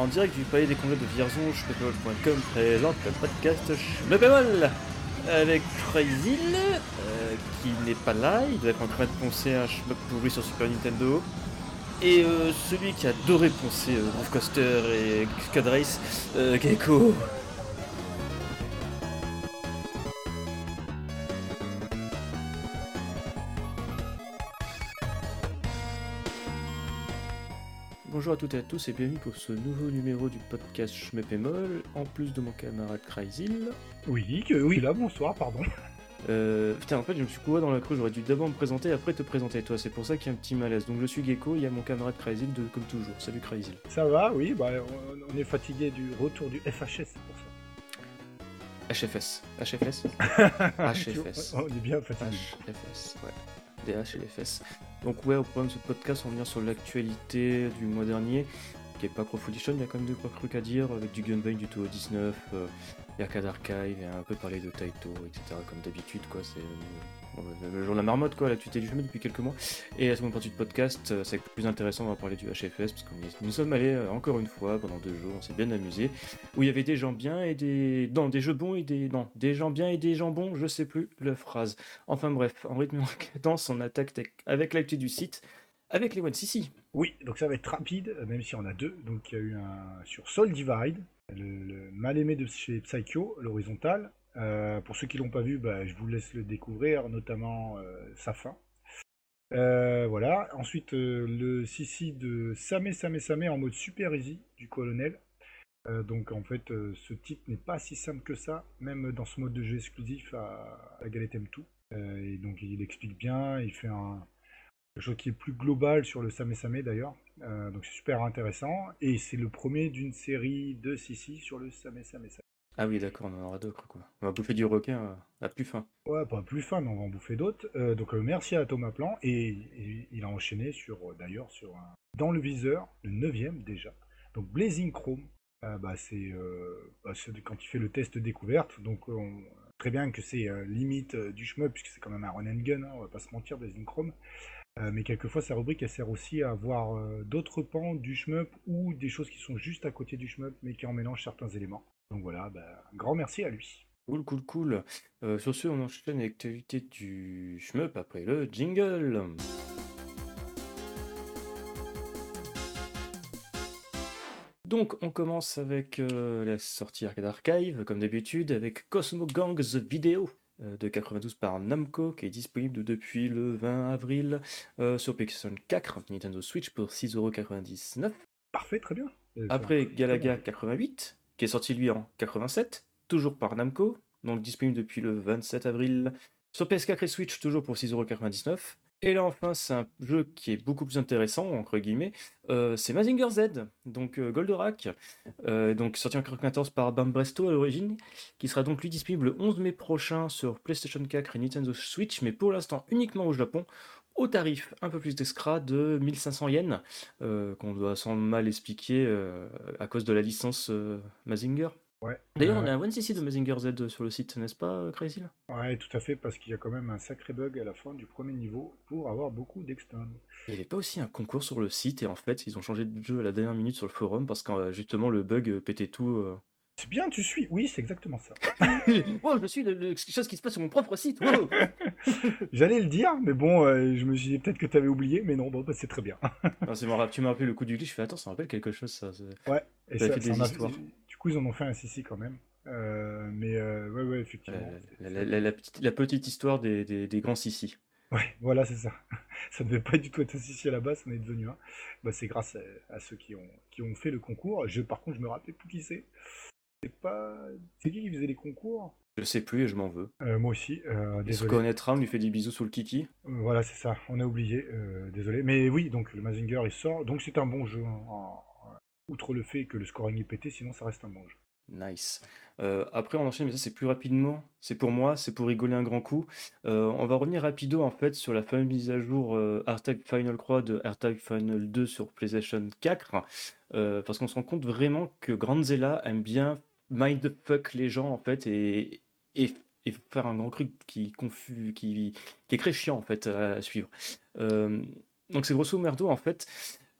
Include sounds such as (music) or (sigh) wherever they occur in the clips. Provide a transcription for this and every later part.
En direct du palais des congrès de Vierzon, schmeppemol.com présente le podcast Schmeppemol avec Crazy euh, qui n'est pas là, il doit être en train de poncer un schmuck pourri sur Super Nintendo. Et euh, celui qui adorait poncer euh, Coaster et Scud Race, euh. Bonjour à toutes et à tous et bienvenue pour ce nouveau numéro du podcast Schmeppemol, en plus de mon camarade Cryzil. Oui, que, oui, là, bonsoir, pardon. Euh, putain, en fait, je me suis couru dans la crue, j'aurais dû d'abord me présenter, après te présenter toi, c'est pour ça qu'il y a un petit malaise. Donc je suis Gecko, il y a mon camarade Cryzil, de, comme toujours. Salut Cryzil. Ça va, oui, bah, on, est fatigué du retour du FHS, c'est pour ça. HFS. HFS (laughs) HFS. On est bien fatigué. HFS, ouais. Des H et les fesses. Donc ouais, au programme de ce podcast, on va venir sur l'actualité du mois dernier, qui est pas Pro Foolition, il y a quand même deux trois trucs à dire, avec du Gunbane, du Toho 19, euh, Arcade Archive, et un peu parler de Taito, etc. Comme d'habitude, quoi, c'est le jour de la marmotte, quoi, l'actualité du chemin depuis quelques mois. Et la seconde partie du podcast, euh, c'est plus intéressant, on va parler du HFS, parce que nous sommes allés euh, encore une fois pendant deux jours, on s'est bien amusé, où il y avait des gens bien et des... Non, des jeux bons et des... Non, des gens bien et des gens bons, je sais plus la phrase. Enfin bref, en rythme et en cadence, on attaque avec l'actu du site, avec les One CC. Oui, donc ça va être rapide, euh, même si on a deux. Donc il y a eu un sur Soul Divide, le, le mal aimé de chez Psycho, l'horizontal. Euh, pour ceux qui l'ont pas vu, bah, je vous laisse le découvrir, notamment euh, sa fin. Euh, voilà. Ensuite, le CC de Samé Samé Samé en mode super easy du colonel. Donc en fait, ce titre n'est pas si simple que ça, même dans ce mode de jeu exclusif à, à Galette M2. Euh, et donc il explique bien, il fait un, quelque chose qui est plus global sur le Samé Samé d'ailleurs. Donc c'est super intéressant. Et c'est le premier d'une série de CC sur le Samé Samé Samé. Ah oui, d'accord, on en aura d'autres, quoi. On va bouffer du requin euh, à plus fin. Ouais, pas plus fin, mais on va en bouffer d'autres. Euh, donc euh, merci à Thomas Plan. Et, il a enchaîné sur, d'ailleurs, sur un... dans le viseur, le 9 déjà. Donc Blazing Chrome, bah, c'est bah, quand il fait le test découverte. Donc on... très bien que c'est limite du shmup, puisque c'est quand même un run and gun, hein, on va pas se mentir, Blazing Chrome. Mais quelquefois, sa rubrique, elle sert aussi à voir d'autres pans du shmup ou des choses qui sont juste à côté du shmup, mais qui en mélangent certains éléments. Donc voilà, bah, un grand merci à lui. Cool, cool, cool. Euh, sur ce, on enchaîne avec l'actualité du shmup après le jingle. Donc, on commence avec euh, la sortie Arcade Archive, comme d'habitude, avec Cosmo Gang The Video euh, de 92 par Namco, qui est disponible depuis le 20 avril euh, sur PlayStation 4, Nintendo Switch pour 6,99€. Parfait, très bien. Après Galaga 88, qui est sorti lui en 87, toujours par Namco, donc disponible depuis le 27 avril sur PS4 et Switch, toujours pour 6,99€. Et là enfin, c'est un jeu qui est beaucoup plus intéressant, entre guillemets, euh, c'est Mazinger Z, donc euh, Goldorak, euh, donc sorti en 94 par Bambresto à l'origine, qui sera donc lui disponible le 11 mai prochain sur PlayStation 4 et Nintendo Switch, mais pour l'instant uniquement au Japon, au tarif un peu plus d'escra de 1500 yens, euh, qu'on doit sans mal expliquer euh, à cause de la licence euh, Mazinger. Ouais. D'ailleurs, on a un 1cc de Mazinger Z sur le site, n'est-ce pas, Crazy Ouais, tout à fait, parce qu'il y a quand même un sacré bug à la fin du premier niveau pour avoir beaucoup d'extend. Il n'y avait pas aussi un concours sur le site, et en fait, ils ont changé de jeu à la dernière minute sur le forum parce que justement le bug pétait tout. C'est bien, tu suis. Oui, c'est exactement ça. (laughs) oh, je suis le, le- quelque chose qui se passe sur mon propre site. wow. (laughs) (laughs) J'allais le dire, mais bon, euh, je me suis dit peut-être que tu avais oublié, mais non, bon, bah, c'est très bien. (laughs) Ah, c'est tu m'as rappelé le coup du glitch, je fais attends, ça me rappelle quelque chose ça. Ouais, et Ça ça, fait ça histoires. Du coup, ils en ont fait un CC quand même. Euh, mais euh, ouais, ouais, effectivement. La, la- la- la petite, histoire des, des, des grands sissi. Ouais, voilà, c'est ça. (laughs) Ça devait pas du tout être un CC à la base, on est devenu un. Bah, c'est grâce à, à ceux qui ont, qui ont fait le concours. Je, par contre, je me rappelle plus qui c'est. C'est pas. C'est qui qui faisait les concours? Je sais plus et je m'en veux. Euh, Moi aussi, euh, Il se désolé. connaîtra, on lui fait des bisous sous le kiki. Euh, Voilà, c'est ça, on a oublié, euh, désolé. Mais oui, donc le Mazinger il sort, donc c'est un bon jeu. hein, en- Outre le fait que le scoring est pété, sinon ça reste un bon jeu. Nice. Euh, après, on enchaîne, mais ça c'est plus rapidement. C'est pour moi, c'est pour rigoler un grand coup. Euh, on va revenir rapido en fait sur la fameuse mise à jour euh, R-Type Final Croix de R-Type Final 2 sur PlayStation 4. euh, parce qu'on se rend compte vraiment que Grandzilla aime bien mindfuck les gens en fait et, et, faire un grand truc qui, confus, qui, qui est très chiant en fait à, suivre. Euh, donc c'est grosso merdo en fait.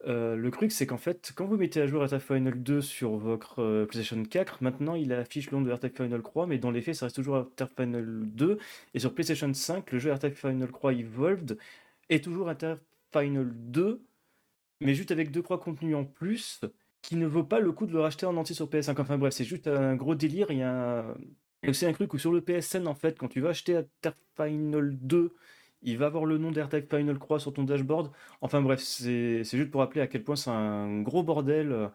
Euh, le truc, c'est qu'en fait, quand vous mettez à jour Airtag Final 2 sur votre euh, PlayStation 4, maintenant il affiche le nom de Airtag Final 3, mais dans les faits, ça reste toujours Airtag Final 2. Et sur PlayStation 5, le jeu Airtag Final 3 Evolved est toujours Airtag Final 2, mais juste avec deux trois contenus en plus, qui ne vaut pas le coup de le racheter en entier sur PS5. Enfin bref, c'est juste un gros délire. Il y a aussi un truc où sur le PSN, en fait, quand tu vas acheter Airtag Final 2 il va avoir le nom d'AirTag Final Croix sur ton dashboard. Enfin bref, c'est juste pour rappeler à quel point c'est un gros bordel euh,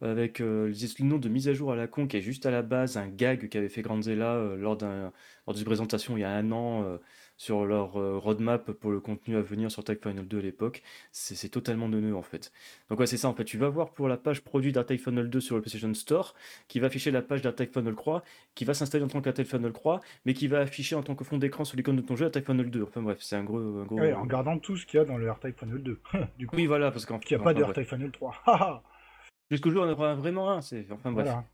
avec euh, le nom de mise à jour à la con qui est juste à la base un gag qu'avait fait Grandzilla euh, lors d'une présentation il y a un an sur leur euh, roadmap pour le contenu à venir sur Tag Final 2 à l'époque. C'est totalement neuneux en fait. Donc ouais, c'est ça en fait. Tu vas voir pour la page produit d'Artag Final 2 sur le PlayStation Store, qui va afficher la page d'Artag Final Croix, qui va s'installer en tant qu'Artag Final Croix, mais qui va afficher en tant que fond d'écran sur l'icône de ton jeu Artag Final 2. Enfin bref, c'est un gros, un gros... en gardant tout ce qu'il y a dans le Artag Final 2. (laughs) du coup, oui, voilà, parce qu'en Il n'y a pas de Artag Final 3. (laughs) Jusqu'au jour, on en aura vraiment un. Enfin bref. Voilà,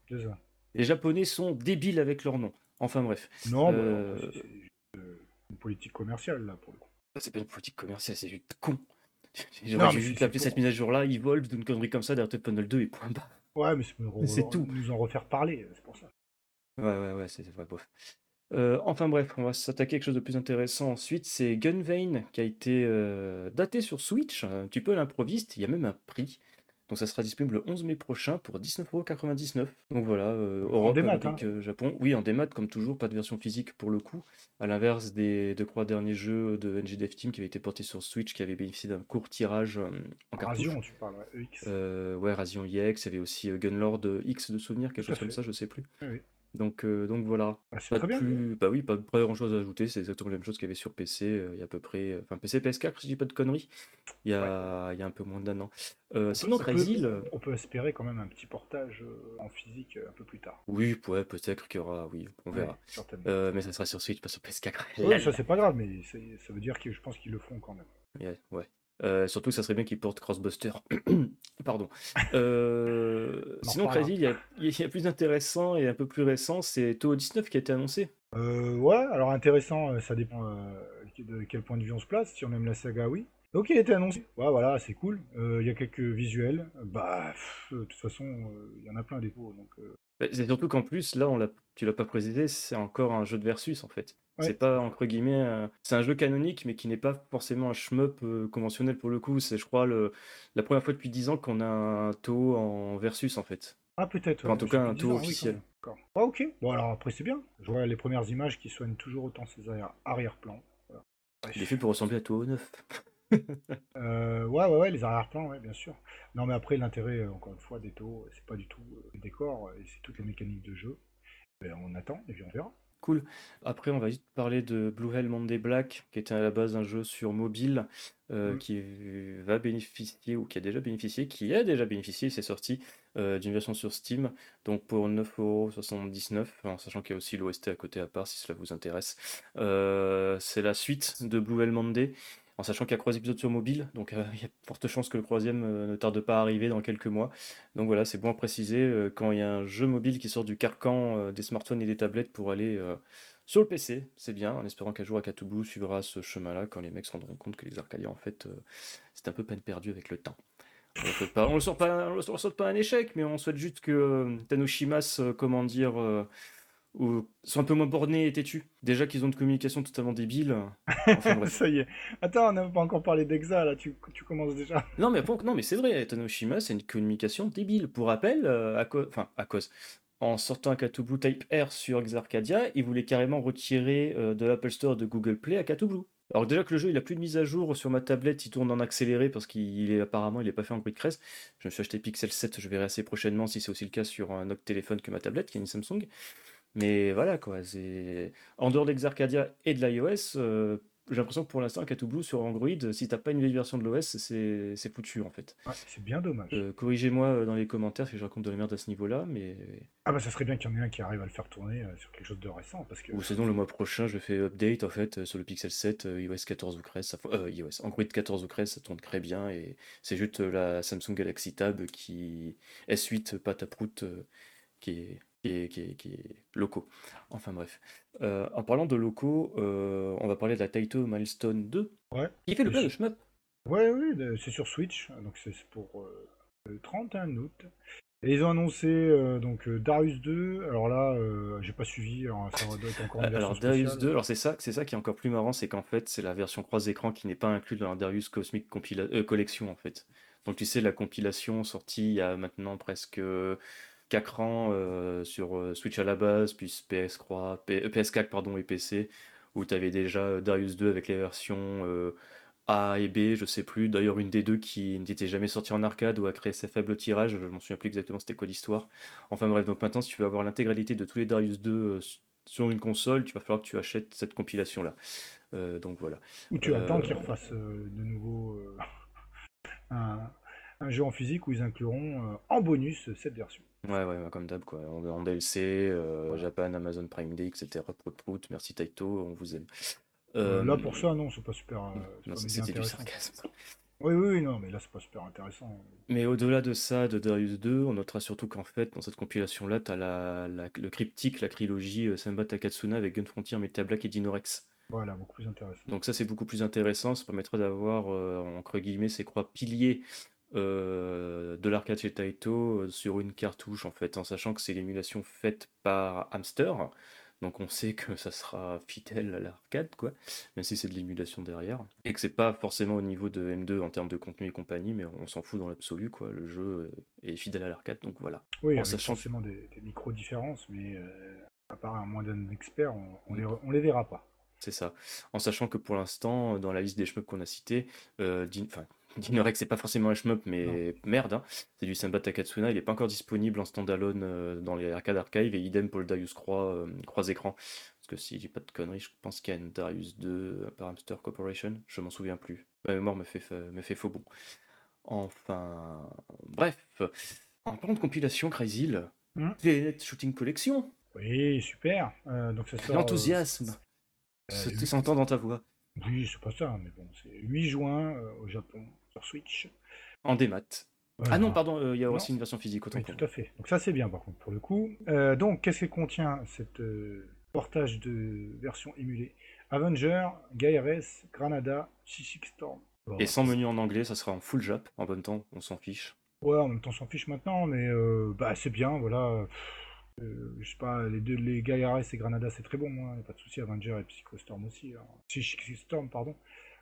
Les Japonais sont débiles avec leur nom. Enfin bref. Non, euh une politique commerciale, là, pour le coup. C'est pas une politique commerciale, c'est juste con. (laughs) J'aurais juste l'appeler cette mise à jour-là, Evolve, d'une connerie comme ça, d'Airtag Panel 2 et point bas. Ouais, mais c'est tout. Nous en refaire parler, c'est pour ça. Ouais, ouais, ouais, c'est vrai, bof. Euh, enfin bref, on va s'attaquer à quelque chose de plus intéressant ensuite. C'est Gunvein qui a été euh, daté sur Switch, un petit peu à l'improviste. Il y a même un prix. Donc ça sera disponible le 11 mai prochain pour 19,99€. Donc voilà, euh, Europe, Amérique, hein. euh, Japon. Oui, en démat comme toujours, pas de version physique pour le coup. À l'inverse des deux trois derniers jeux de NG Dev Team qui avaient été portés sur Switch, qui avaient bénéficié d'un court tirage euh, en cartouche. Razion, tu parles, ouais, EX. Euh, ouais, Razion EX, il y avait aussi Gunlord X de souvenir, quelque chose comme ça, je sais plus. Oui. Donc, euh, donc voilà. Bah, c'est très bien. Bah oui, pas, grand chose à ajouter. C'est exactement la même chose qu'il y avait sur PC. Euh, il y a à peu près. Euh, enfin, PC, PS4, si je dis pas de conneries. Il y a, il y a un peu moins d'un an. sinon, Crazy. On peut espérer quand même un petit portage en physique un peu plus tard. Oui, ouais, peut-être qu'il y aura. Oui, on verra. mais ça sera sur Switch, pas sur PS4. Oui, (laughs) ça c'est pas grave, mais ça veut dire que je pense qu'ils le feront quand même. ouais. Euh, surtout, ça serait bien qu'il porte Crossbuster. (clears throat) Pardon. Euh, (laughs) sinon, Crazy, il y, a, il y, a, plus intéressant et un peu plus récent, c'est Toho 19 qui a été annoncé. Euh, ouais, alors intéressant, ça dépend de quel point de vue on se place. Si on aime la saga, oui. Donc il a été annoncé. Ouais, voilà, c'est cool. Il y a quelques visuels. Bah, de toute façon, il y en a plein des pots. Donc, bah, c'est surtout qu'en plus, là, on l'a, tu l'as pas précisé, c'est encore un jeu de versus en fait. C'est pas entre guillemets, c'est un jeu canonique, mais qui n'est pas forcément un shmup euh, conventionnel pour le coup. C'est, je crois, le, la première fois depuis 10 ans qu'on a un taux en versus en fait. Ah peut-être. en tout cas, un taux officiel. ah, ok. Bon alors après c'est bien. Je vois les premières images qui soignent toujours autant ses arrière-plans. Il est fait pour ressembler à Toho 9. euh, ouais, ouais, ouais, les arrière-plans, ouais, bien sûr. Non, mais après, l'intérêt, euh, encore une fois, des taux, c'est pas du tout euh, le décor, c'est toutes les mécaniques de jeu. Ben, on attend et puis on verra. Cool. Après, on va vite parler de Blue Hell Monday Black, qui était à la base un jeu sur mobile, euh, mm. qui va bénéficier, ou qui a déjà bénéficié, qui a déjà bénéficié, c'est sorti, euh, d'une version sur Steam, donc pour 9,79€, en sachant qu'il y a aussi l'OST à côté à part, si cela vous intéresse. Euh, c'est la suite de Blue Hell Monday, en sachant qu'il y a trois épisodes sur mobile, donc euh, (laughs) il y a forte chance que le troisième euh, ne tarde pas à arriver dans quelques mois. Donc voilà, c'est bon à préciser, euh, quand il y a un jeu mobile qui sort du carcan des smartphones et des tablettes pour aller sur le PC, c'est bien, en espérant qu'un jour Akatubu suivra ce chemin-là, quand les mecs se rendront compte que les Arcadiens, en fait, c'est un peu peine perdue avec le temps. On ne le sort pas, un échec, mais on souhaite juste que Tanoshimas, comment dire ou sont un peu moins bornés et têtus. Déjà qu'ils ont une communication totalement débile. (laughs) ça y est. Attends, on n'a pas encore parlé d'Exa, là, tu, tu, commences déjà. (laughs) non, mais, non, mais c'est vrai, Tanoshima, c'est une communication débile. Pour rappel, euh, à, enfin, à cause. En sortant un Blue Type R sur Xarcadia, ils voulaient carrément retirer euh, de l'Apple Store de Google Play à Blue. Alors déjà que le jeu il a plus de mise à jour sur ma tablette, il tourne en accéléré parce qu'il est apparemment il est pas fait en grid crest. Je me suis acheté Pixel 7, je verrai assez prochainement si c'est aussi le cas sur un autre téléphone que ma tablette qui est une Samsung. Mais voilà, quoi. C'est... En dehors d'Exarcadia et de l'iOS, euh, j'ai l'impression que pour l'instant, Blue sur Android, si t'as pas une vieille version de l'OS, c'est, c'est foutu en fait. c'est bien dommage. Euh, corrigez-moi euh, dans les commentaires si je raconte de la merde à ce niveau-là, mais. Ah bah ça serait bien qu'il y en ait un qui arrive à le faire tourner sur quelque chose de récent. Parce que... Ou sinon le mois prochain, je fais update en fait sur le Pixel 7, iOS 14 ou 13, ça... iOS, Android 14 ou 13, ça tourne très bien et c'est juste la Samsung Galaxy Tab qui S8 pataproute qui est qui est, qui, est, locaux. Enfin bref. Euh, en parlant de locaux, euh, on va parler de la Taito Milestone 2. Ouais. Qui fait le plein de shmup. Ouais, oui, c'est sur Switch, donc c'est pour euh, le 31 août. Et ils ont annoncé donc Darius 2. Alors là, j'ai pas suivi. Alors, ça doit être encore une (laughs) alors Darius 2, alors c'est ça, c'est ça qui est encore plus marrant, c'est qu'en fait c'est la version croise écran qui n'est pas inclue dans la Darius Cosmic Collection en fait. Donc tu sais la compilation sortie il y a maintenant presque 4 ans sur Switch à la base, puis PS3, PS4 pardon et PC, où tu avais déjà Darius 2 avec les versions a et B, je sais plus. D'ailleurs, une des deux qui n'était jamais sortie en arcade ou a créé ses faibles tirages, je m'en souviens plus exactement c'était quoi l'histoire. Enfin bref, donc maintenant, si tu veux avoir l'intégralité de tous les Darius 2 euh, sur une console, tu vas falloir que tu achètes cette compilation-là. Euh, donc voilà. Ou tu attends qu'ils euh, refassent de nouveau (laughs) un, jeu en physique où ils incluront en bonus cette version. Ouais, ouais, comme d'hab, quoi. En, DLC, Japan, Amazon Prime Day, etc. Prout, merci Taito, on vous aime. Euh, là, pour ça, non, c'est pas super. Euh, c'était du sarcasme. Oui, oui, non, mais là, c'est pas super intéressant. Mais au-delà de ça, de Darius 2, on notera surtout qu'en fait, dans cette compilation-là, tu as la, le cryptique, la trilogie euh, Samba Takatsuna avec Gun Frontier, Metal Black et Dinorex. Voilà, beaucoup plus intéressant. Donc ça, c'est beaucoup plus intéressant. Ça permettra d'avoir, entre guillemets, ces croix piliers de l'arcade chez Taito sur une cartouche, en fait, en sachant que c'est l'émulation faite par Hamster. Donc on sait que ça sera fidèle à l'arcade, quoi, même si c'est de l'émulation derrière. Et que c'est pas forcément au niveau de M2 en termes de contenu et compagnie, mais on s'en fout dans l'absolu, quoi. Le jeu est fidèle à l'arcade, donc voilà. Oui, il y a forcément des, micro-différences, mais euh, à part un moins d'un expert, on, les, on les verra pas. C'est ça. En sachant que pour l'instant, dans la liste des cheveux qu'on a cités, euh, enfin, Dinorex, c'est pas forcément un shmup, mais merde, hein. c'est du Samba Takatsuna. Il est pas encore disponible en standalone euh, dans les arcades archive et idem pour le Darius Croix, euh, croix écran. Parce que si j'ai pas de conneries, je pense qu'il y a une Darius 2 euh, par Hamster Corporation. Je m'en souviens plus. Ma mémoire me fait, me fait faux bon. Enfin, bref. En parlant de compilation, Crazy mmh. Shooting Collection. Oui, super. donc ça sort. L'enthousiasme. C'était s'entend dans ta voix. Oui, c'est pas ça, mais bon, c'est 8 juin au Japon. Switch. En démat. Ah non, pardon, euh, il y a aussi une version physique. Autant tout à fait. Donc ça c'est bien par contre pour le coup. Euh, donc qu'est-ce qu'elle contient cette euh, portage de version émulée? Avenger, Gyres, Granada, Chichik Storm. Et sans menu en anglais, ça sera en full Jap. En bon temps, on s'en fiche. Ouais, en même temps, on s'en fiche maintenant, mais bah c'est bien, voilà. je sais pas, les deux, les Gyres et Granada, c'est très bon, hein, pas de souci. Avenger et Psychostorm aussi. Hein. Storm, pardon.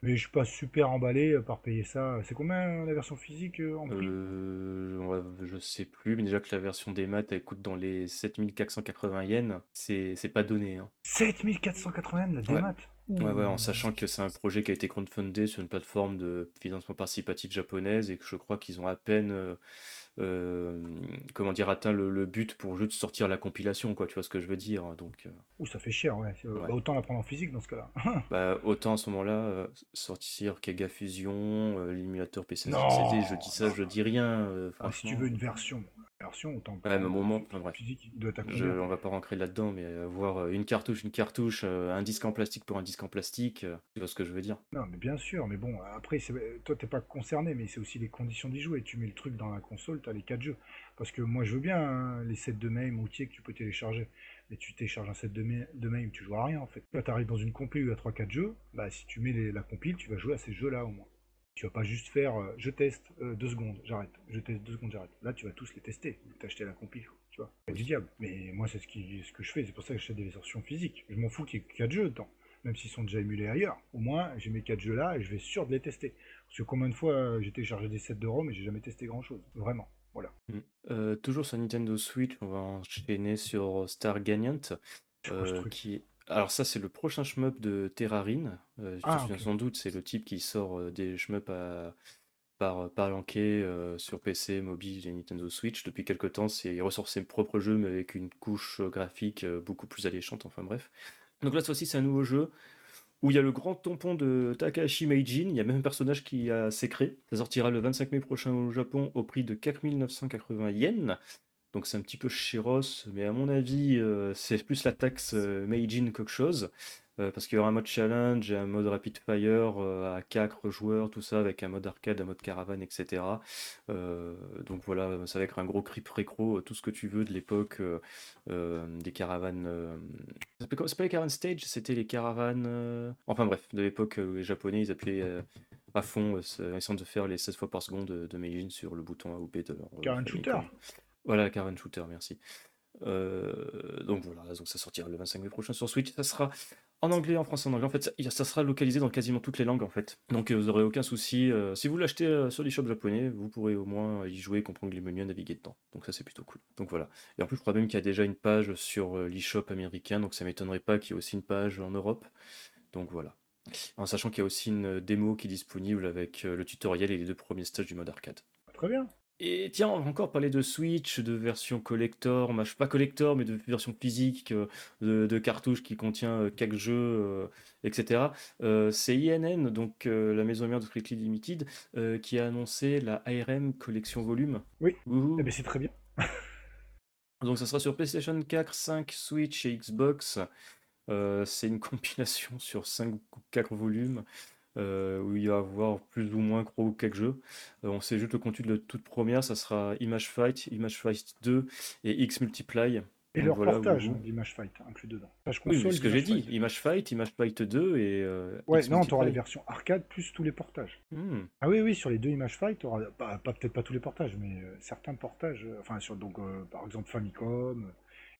Mais je suis pas super emballé euh, par payer ça. C'est combien la version physique euh, en prix? Euh, Je sais plus, mais déjà que la version des maths elle coûte dans les 7480 yens, c'est pas donné. Hein. 7480 yens la démat? Ouais, ouais, en sachant que c'est un projet qui a été crowdfundé sur une plateforme de financement participatif japonaise et que je crois qu'ils ont à peine euh, comment dire, atteint le, but pour juste sortir la compilation, quoi, tu vois ce que je veux dire. Donc, euh. ça fait cher, ouais. Bah, autant la prendre en physique dans ce cas-là. (laughs) bah, autant à ce moment-là, euh, sortir Kega Fusion, l'émulateur PC je dis ça, je dis rien. Ah, si tu veux une version, version, autant ouais, moment, physique, doit je, on va pas rentrer là-dedans, mais avoir une cartouche, une cartouche, un disque en plastique pour un disque en plastique, tu vois ce que je veux dire. Non, mais bien sûr, mais bon, après, toi, t'es pas concerné, mais c'est aussi les conditions d'y jouer. Tu mets le truc dans la console, les 4 jeux. Parce que moi, je veux bien hein, les sets de MAME routiers que tu peux télécharger. Mais tu télécharges un set de, MAME, tu joues à rien en fait. Là, tu arrives dans une compile où il y a 3-4 jeux. Bah, si tu mets la compile, tu vas jouer à ces jeux-là au moins. Tu vas pas juste faire euh, je teste 2 euh, secondes, j'arrête. Je teste 2 secondes, j'arrête. Là, tu vas tous les tester. T'as acheté la compile, tu vois. C'est du diable. Mais moi, c'est ce, qui, ce que je fais. C'est pour ça que j'achète des versions physiques. Je m'en fous qu'il y ait 4 jeux dedans même s'ils sont déjà émulés ailleurs. Au moins, j'ai mes 4 jeux là et je vais sûr de les tester. Parce que combien de fois euh, j'ai téléchargé des sets de ROM et j'ai jamais testé grand chose. Vraiment. Voilà. Mm. Euh, toujours sur Nintendo Switch, on va enchaîner sur Star Gagnant. Euh, qui... Alors ça c'est le prochain shmup de Terrarin. Euh, ah, te sans doute, c'est le type qui sort des shmups à... par, par sur PC, mobile et Nintendo Switch. Depuis quelques temps, c'est... il ressort ses propres jeux mais avec une couche graphique beaucoup plus alléchante, enfin bref. Donc là, cette fois-ci, c'est un nouveau jeu où il y a le grand tampon de Takahashi Meijin, il y a même un personnage qui a sécré. Ça sortira le 25 mai prochain au Japon au prix de 4980 yens. Donc c'est un petit peu chéros, mais à mon avis, euh, c'est plus la taxe euh, Meijin quelque chose. Euh, parce qu'il y aura un mode challenge et un mode rapid fire euh, à 4 joueurs, tout ça, avec un mode arcade, un mode caravane, etc. Donc voilà, ça va être un gros creep récro, tout ce que tu veux de l'époque des caravanes. c'est pas les caravanes stage, c'était les caravanes. Enfin bref, de l'époque où les Japonais ils appelaient à fond, essayant de faire les 16 fois par seconde de, de sur le bouton A ou B de leur. Caravan shooter Voilà, Caravan shooter, merci. donc voilà, donc ça sortira le 25 mai prochain sur Switch. Ça sera en anglais, en français, en anglais. En fait, ça, sera localisé dans quasiment toutes les langues, en fait. Donc, euh, vous n'aurez aucun souci. Euh, si vous l'achetez euh, sur l'eShop japonais, vous pourrez au moins y jouer, comprendre les menus, naviguer dedans. Donc, ça, c'est plutôt cool. Donc, voilà. Et en plus, je crois même qu'il y a déjà une page sur l'eShop américain. Donc, ça m'étonnerait pas qu'il y ait aussi une page en Europe. Donc, voilà. En sachant qu'il y a aussi une démo qui est disponible avec le tutoriel et les deux premiers stages du mode arcade. Très bien. Et tiens, on va encore parler de Switch, de version collector, pas collector, mais de version physique, euh, de, cartouche qui contient euh, quelques jeux, euh, etc. c'est INN, donc la maison mère de Strictly Limited, qui a annoncé la ARM collection volume. Oui, eh ben, c'est très bien. (laughs) donc ça sera sur PlayStation 4, 5, Switch et Xbox. c'est une compilation sur 5 ou 4 volumes. Euh, où il va y avoir plus ou moins gros quelques jeux. Euh, on sait juste le contenu de la toute première, ça sera Image Fight, Image Fight 2 et X Multiply. Et leur portage d'Image Fight inclus dedans. oui, c'est ce que j'ai dit. Image Fight, Image Fight 2 et. Euh, ouais, non, tu auras les versions arcade plus tous les portages. Hmm. Ah oui, oui, sur les deux Image Fight, tu auras pas, peut-être pas tous les portages, mais certains portages. enfin, sur, donc, par exemple, Famicom.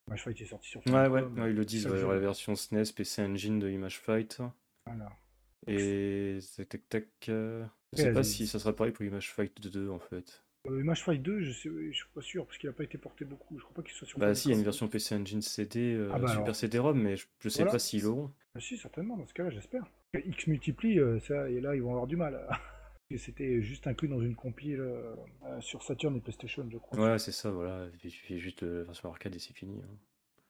Image Fight est sorti sur Famicom. Ouais, ouais, ils le disent. il y aura la version SNES, PC Engine de Image Fight. Voilà. Et tac tac euh, Je sais pas si ça sera pareil pour Image Fight 2 en fait. Euh, Image Fight 2, je, sais, je suis pas sûr parce qu'il a pas été porté beaucoup. Je crois pas qu'il soit sur. Bah si, il y a une version PC Engine CD, euh, ah bah Super CD-ROM, mais je, sais pas s'ils l'auront. Bah si, certainement. Dans ce cas-là, j'espère. X multiplie, ça et là ils vont avoir du mal. (laughs) C'était juste inclus dans une compile sur Saturn et PlayStation, je crois. Ouais, c'est ça, voilà. Il fait juste la version arcade et c'est fini. Hein.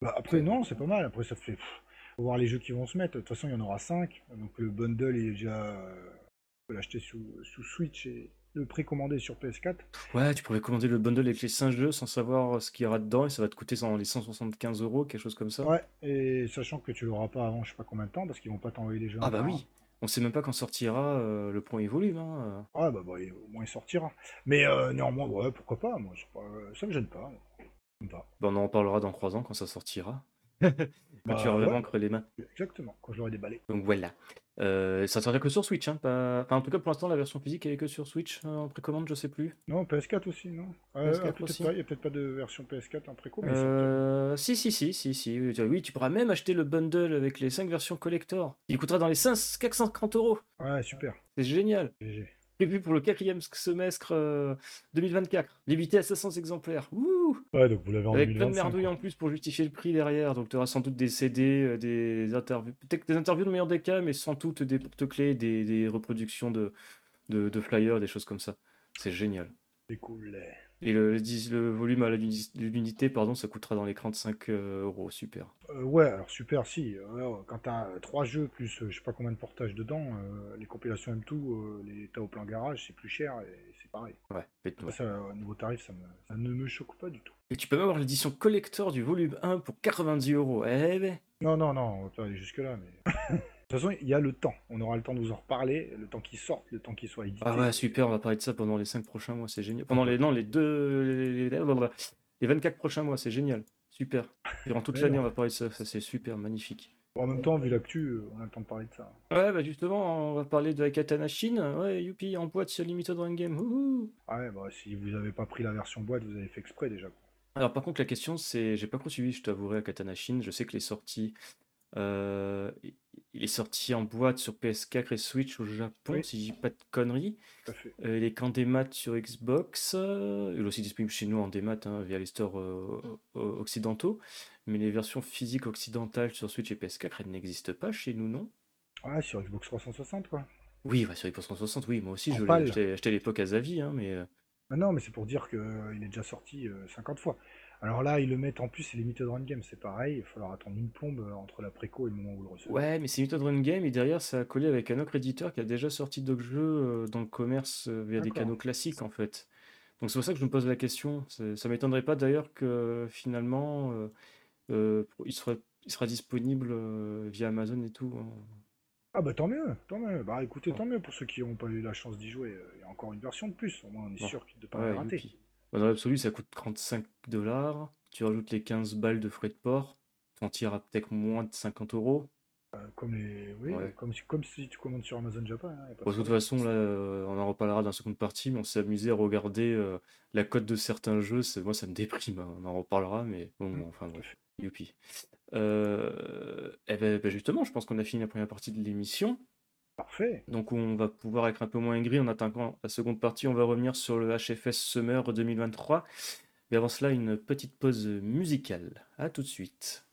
Bah après, non, c'est pas mal. Après, ça fait voir les jeux qui vont se mettre. De toute façon, il y en aura 5. Donc le bundle est déjà. Euh, on peut l'acheter sous, sous, Switch et le précommander sur PS4. Ouais, tu pourrais commander le bundle avec les 5 jeux sans savoir ce qu'il y aura dedans et ça va te coûter les 175 euros, quelque chose comme ça. Ouais, et sachant que tu l'auras pas avant je sais pas combien de temps parce qu'ils vont pas t'envoyer les jeux. Ah bah oui. On sait même pas quand sortira euh, le premier volume. Hein. Ouais, bah, bah, au moins il sortira. Mais euh, néanmoins, ouais, pourquoi pas, moi, ça me gêne pas. pas. Bah, on en parlera dans 3 ans quand ça sortira. (laughs) Bah, tu vraiment creux les mains. Exactement, quand je l'aurai déballé. Donc voilà. Euh, ça sortira que sur Switch. Hein, pas... en tout cas, pour l'instant, la version physique elle est que sur Switch euh, en précommande, je sais plus. Non, PS4 aussi, non euh, PS4 aussi. Il n'y a peut-être pas de version PS4 en précommande. Euh, si, si, si, si, si. Oui, tu pourras même acheter le bundle avec les 5 versions collector. Il coûtera dans les 5, 450 euros. Ouais, super. C'est génial prévu pour le quatrième semestre 2024, euh, limité à 500 exemplaires. Ouh ouais, donc vous l'avez en Avec plein de merdouilles en plus pour justifier le prix derrière. Donc tu auras sans doute des CD, euh, des interviews, peut-être des interviews dans le meilleur des cas, mais sans doute des porte-clés, des, reproductions de, de, flyers, des choses comme ça. C'est génial. C'est cool. Et le, le volume à l'unité, pardon, ça coûtera dans les 35 euh, euros. Super. Euh, ouais, alors super, si. quand t'as trois jeux plus euh, je sais pas combien de portages dedans, les compilations M2, les t'as au plan garage, c'est plus cher et c'est pareil. Ouais, Ça, au niveau tarif, ça, ne me choque pas du tout. Et tu peux même avoir l'édition collector du volume 1 pour 90 euros. Eh ben. Non, non, non, on va pas aller jusque-là, mais. (laughs) De toute façon, il y a le temps. On aura le temps de vous en reparler, le temps qu'il sorte, le temps qu'il soit édité. Ah ouais, super, on va parler de ça pendant les 5 prochains mois, c'est génial. Pendant les, non, les deux, les, les 24 prochains mois, c'est génial. Super. Durant toute l'année, on va parler de ça, ça c'est super, magnifique. En même temps, vu l'actu, on a le temps de parler de ça. Ouais, bah justement, on va parler de la Katana Shin. Ouais, youpi, en boîte sur Limited Run Game. Ouais, bah si vous avez pas pris la version boîte, vous avez fait exprès déjà. Alors par contre, la question c'est, j'ai pas trop suivi, je t'avouerai, à Katana Shin. Je sais que les sorties euh, il est sorti en boîte sur PS4 et Switch au Japon, si je dis pas de conneries. Euh, il est qu'en démat sur Xbox. Euh, il est aussi disponible chez nous en démat hein, via les stores occidentaux. Mais les versions physiques occidentales sur Switch et PS4, elles n'existent pas chez nous, non? Ouais, sur Xbox 360, quoi. Oui, sur Xbox 360, oui. Moi aussi, je l'ai acheté, à l'époque à Zavi, hein, mais... Ah non, mais c'est pour dire qu'il est déjà sorti 50 fois. Alors là, ils le mettent en plus, c'est Limited Run Game, c'est pareil, il va falloir attendre une plombe euh, entre la préco et le moment où vous le recevez. Ouais, mais c'est Limited Run Game, et derrière, ça a collé avec un autre éditeur qui a déjà sorti d'autres jeux euh, dans le commerce euh, via des canaux classiques, en fait. Donc c'est pour ça que je me pose la question. Ça m'étonnerait pas d'ailleurs que finalement, il, sera disponible euh, via Amazon et tout. hein. Ah bah tant mieux, tant mieux. Bah écoutez, tant mieux pour ceux qui n'ont pas eu la chance d'y jouer. Il y a encore une version de plus, au moins on est sûr de ne pas Ouais, la rater. youpi. Bah, dans l'absolu, ça coûte 35 dollars. Tu rajoutes les 15 balles de frais de port. T'en tires à peut-être moins de 50 euros. Euh, Comme les, oui, Ouais. comme, si, comme si tu commandes sur Amazon Japan. hein, Bon, de toute façon, là, euh, on en reparlera dans la seconde partie, mais on s'est amusé à regarder euh, la cote de certains jeux. Moi, ça me déprime, hein, on en reparlera, mais bon, Mm. enfin bref, youpi. Euh, eh ben, ben, justement, je pense qu'on a fini la première partie de l'émission. Parfait. Donc on va pouvoir être un peu moins gris en attendant la seconde partie. On va revenir sur le HFS Summer 2023. Mais avant cela, une petite pause musicale. À tout de suite.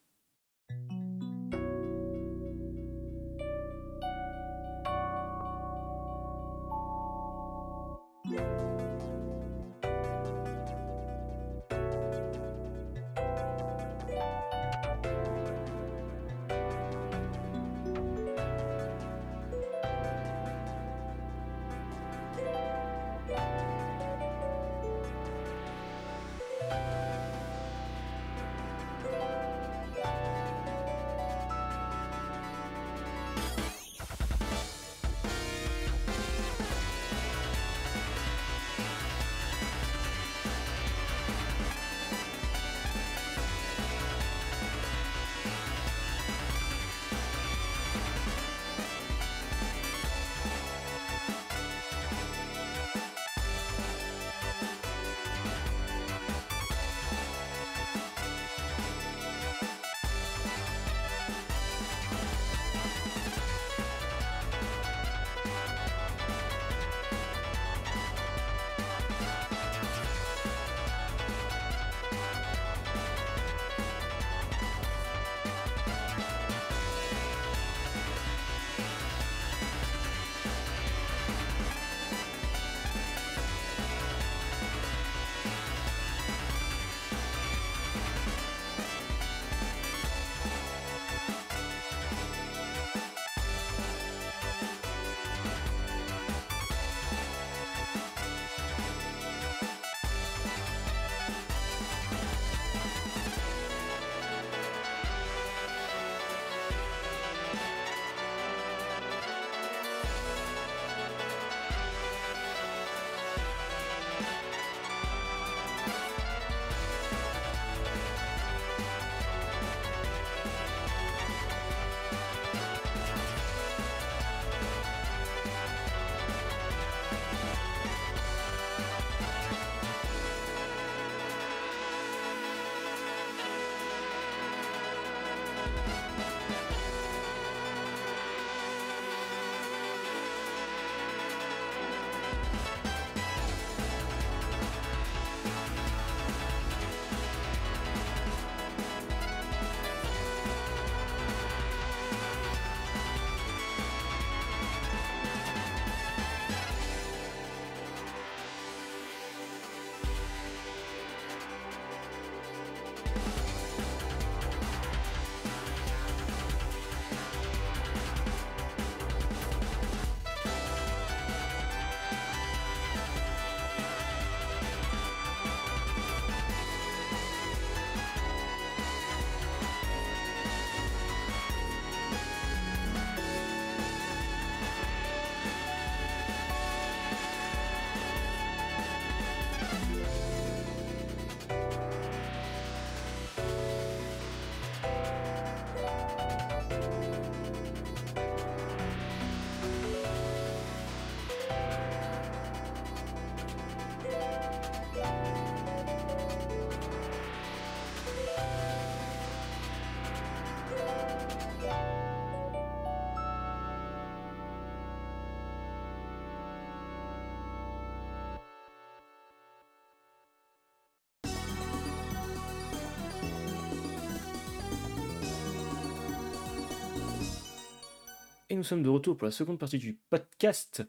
Et nous sommes de retour pour la seconde partie du podcast.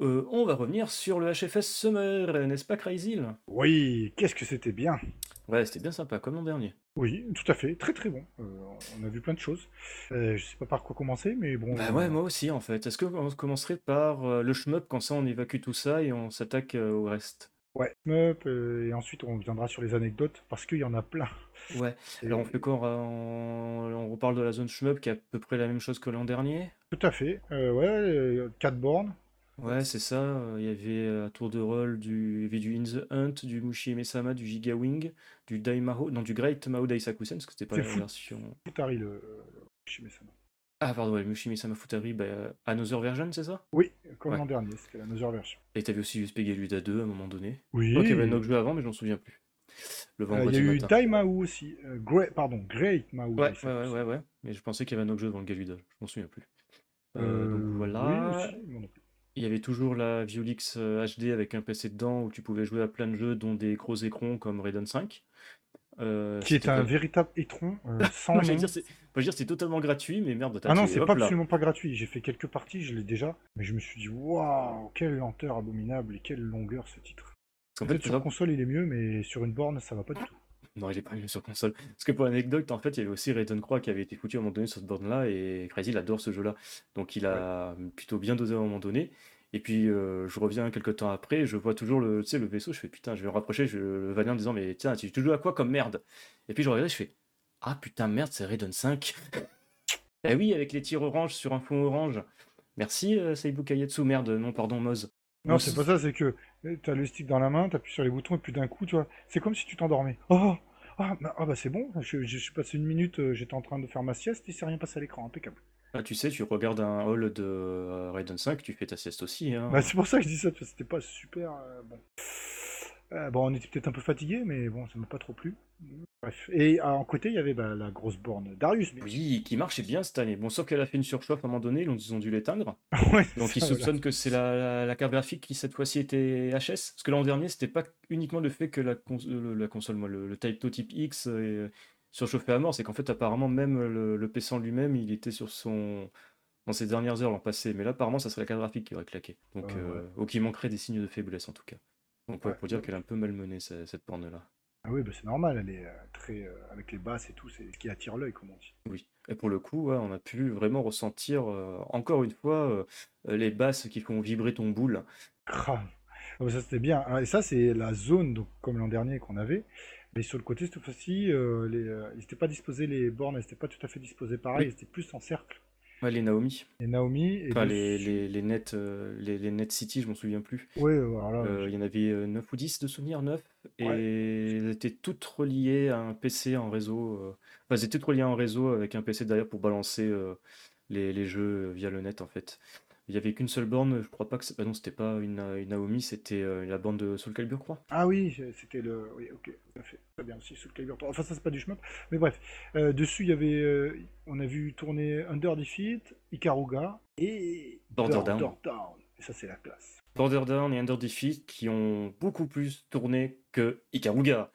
Euh, on va revenir sur le HFS Summer, n'est-ce pas Crazy Oui, qu'est-ce que c'était bien. Ouais, c'était bien sympa, comme l'an dernier. Oui, tout à fait, très très bon. Euh, on a vu plein de choses. Euh, je sais pas par quoi commencer, mais bon. Bah ouais, moi aussi en fait. Est-ce qu'on commencerait par euh, le shmup, quand ça on évacue tout ça et on s'attaque au reste? Ouais, et ensuite on viendra sur les anecdotes, parce qu'il y en a plein. Ouais, Et- alors on fait quoi? On, on- on reparle de la zone shmup qui est à peu près la même chose que l'an dernier? Tout à fait. Euh, ouais, euh, 4 bornes. Ouais, c'est ça. euh, Il y avait euh, à tour de rôle du, il y avait du In the Hunt, du Mushi Mesama, du Giga Wing, du Daimaho, non, du Great Mao Daisakusen, parce que c'était pas la fou. version. Futari, le, le Shimesama. Ah, pardon, ouais, Mushi Mesama Futari, bah, euh, Another Version, c'est ça? Oui, comme Ouais. l'an dernier, c'était Another version. Et t'avais aussi USP Galuda 2 à un moment donné. Oui. Un autre jeu avant, mais je m'en souviens plus. Le Euh, Il y a eu matin. Dai Mao aussi. Euh, Great, pardon, Great Mao. Ouais, ouais, ouais, ouais, ouais. Mais je pensais qu'il y avait un autre jeu devant le Galuda. Je m'en souviens plus. Euh, Euh, donc voilà. Il y avait toujours la Violix euh, HD avec un PC dedans où tu pouvais jouer à plein de jeux, dont des gros écrans comme Raiden 5. Euh, Qui est un pas- véritable étron euh, (laughs) sans Non, nom. dire, c'est... dire, totalement gratuit, mais merde, t'as Ah non, c'est pas là. absolument pas gratuit. J'ai fait quelques parties, je l'ai déjà, mais je me suis dit waouh, quelle lenteur abominable et quelle longueur ce titre. Peut-être fait, sur tu console il est mieux, mais sur une borne ça va pas du tout. Non, il est pas mieux sur console. Parce que pour l'anecdote, en fait, il y avait aussi Raiden Croix qui avait été foutu à un moment donné sur cette borne-là, et Crazy, il adore ce jeu-là. Donc il a plutôt bien dosé à un moment donné. Et puis euh, je reviens quelques temps après, je vois toujours le, le vaisseau, je fais putain, je vais me rapprocher, je le valide en disant mais tiens, tu, joues à quoi comme merde? Et puis je regarde, je fais ah putain merde, c'est Raiden 5. (laughs) Eh oui, avec les tirs orange sur un fond orange. Merci euh, Seibu Kayetsu, merde, non pardon Moz. Non, c'est pas ça, c'est que t'as le stick dans la main, t'appuies sur les boutons et puis d'un coup, tu vois, c'est comme si tu t'endormais. Oh, ah, bah, ah, bah c'est bon, je, je suis passé une minute, euh, j'étais en train de faire ma sieste, il s'est rien passé à l'écran, impeccable. Ah, tu sais, tu regardes un haul de euh, Raiden 5, tu fais ta sieste aussi. Hein. Bah, c'est pour ça que je dis ça, parce que c'était pas super euh, bon. Euh, bon, on était peut-être un peu fatigué, mais bon, ça m'a pas trop plu. Bref. Et à en côté, il y avait bah, la grosse borne Darius. Oui, qui marchait bien cette année. Bon, sauf qu'elle a fait une surchauffe à un moment donné, ils ont dû l'éteindre. (laughs) Ouais, Donc ils voilà. soupçonnent que c'est la, la, la carte graphique qui cette fois-ci était HS. Parce que l'an dernier, c'était pas uniquement le fait que la, cons- euh, la console, moi, le, le Type Type X euh, surchauffait à mort, c'est qu'en fait, apparemment, même le, le PC en lui-même, il était sur son. dans ses dernières heures l'an passé. Mais là, apparemment, ça serait la carte graphique qui aurait claqué. Donc, Ah, ouais. euh, ou qui manquerait des signes de faiblesse en tout cas. Donc, ouais, Ouais. pour dire qu'elle est un peu malmenée, ce- cette borne-là. Ah oui, bah, c'est normal, elle est euh, très. euh, avec les basses et tout, c'est ce qui attire l'œil, comme on dit. Oui, et pour le coup, ouais, on a pu vraiment ressentir, euh, encore une fois, euh, les basses qui font vibrer ton boule. Grave. Ah, bah, ça, c'était bien. Ah, Et ça, c'est la zone, donc, comme l'an dernier qu'on avait. Mais sur le côté, cette fois-ci, les, ils n'étaient pas disposés, les bornes, elles n'étaient pas tout à fait disposées pareil, Oui. elles étaient plus en cercle. Ouais, les Naomi, Et Naomi. Et enfin les, les, les Net, euh, les, les Net City, je m'en souviens plus. Ouais, voilà. Euh, Il y en avait euh, 9 ou 10 de souvenirs, 9, et Ouais. elles étaient toutes reliées à un PC en réseau. euh, Enfin, elles étaient toutes reliées en réseau avec un PC derrière pour balancer euh, les, les jeux euh, via le net, en fait. Il y avait qu'une seule borne, je crois pas que... Ah non, c'était pas une, une Naomi, c'était euh, la borne de Soul Calibur, je crois. Ah oui, c'était le. Oui, ok. Très bien aussi, Soul Calibur 3. Enfin, ça, c'est pas du shmup. Mais bref, Euh, dessus, il y avait. euh, on a vu tourner Under Defeat, Ikaruga et. Border Down. Down. Et ça, c'est la classe. Border Down et Under Defeat qui ont beaucoup plus tourné que Ikaruga.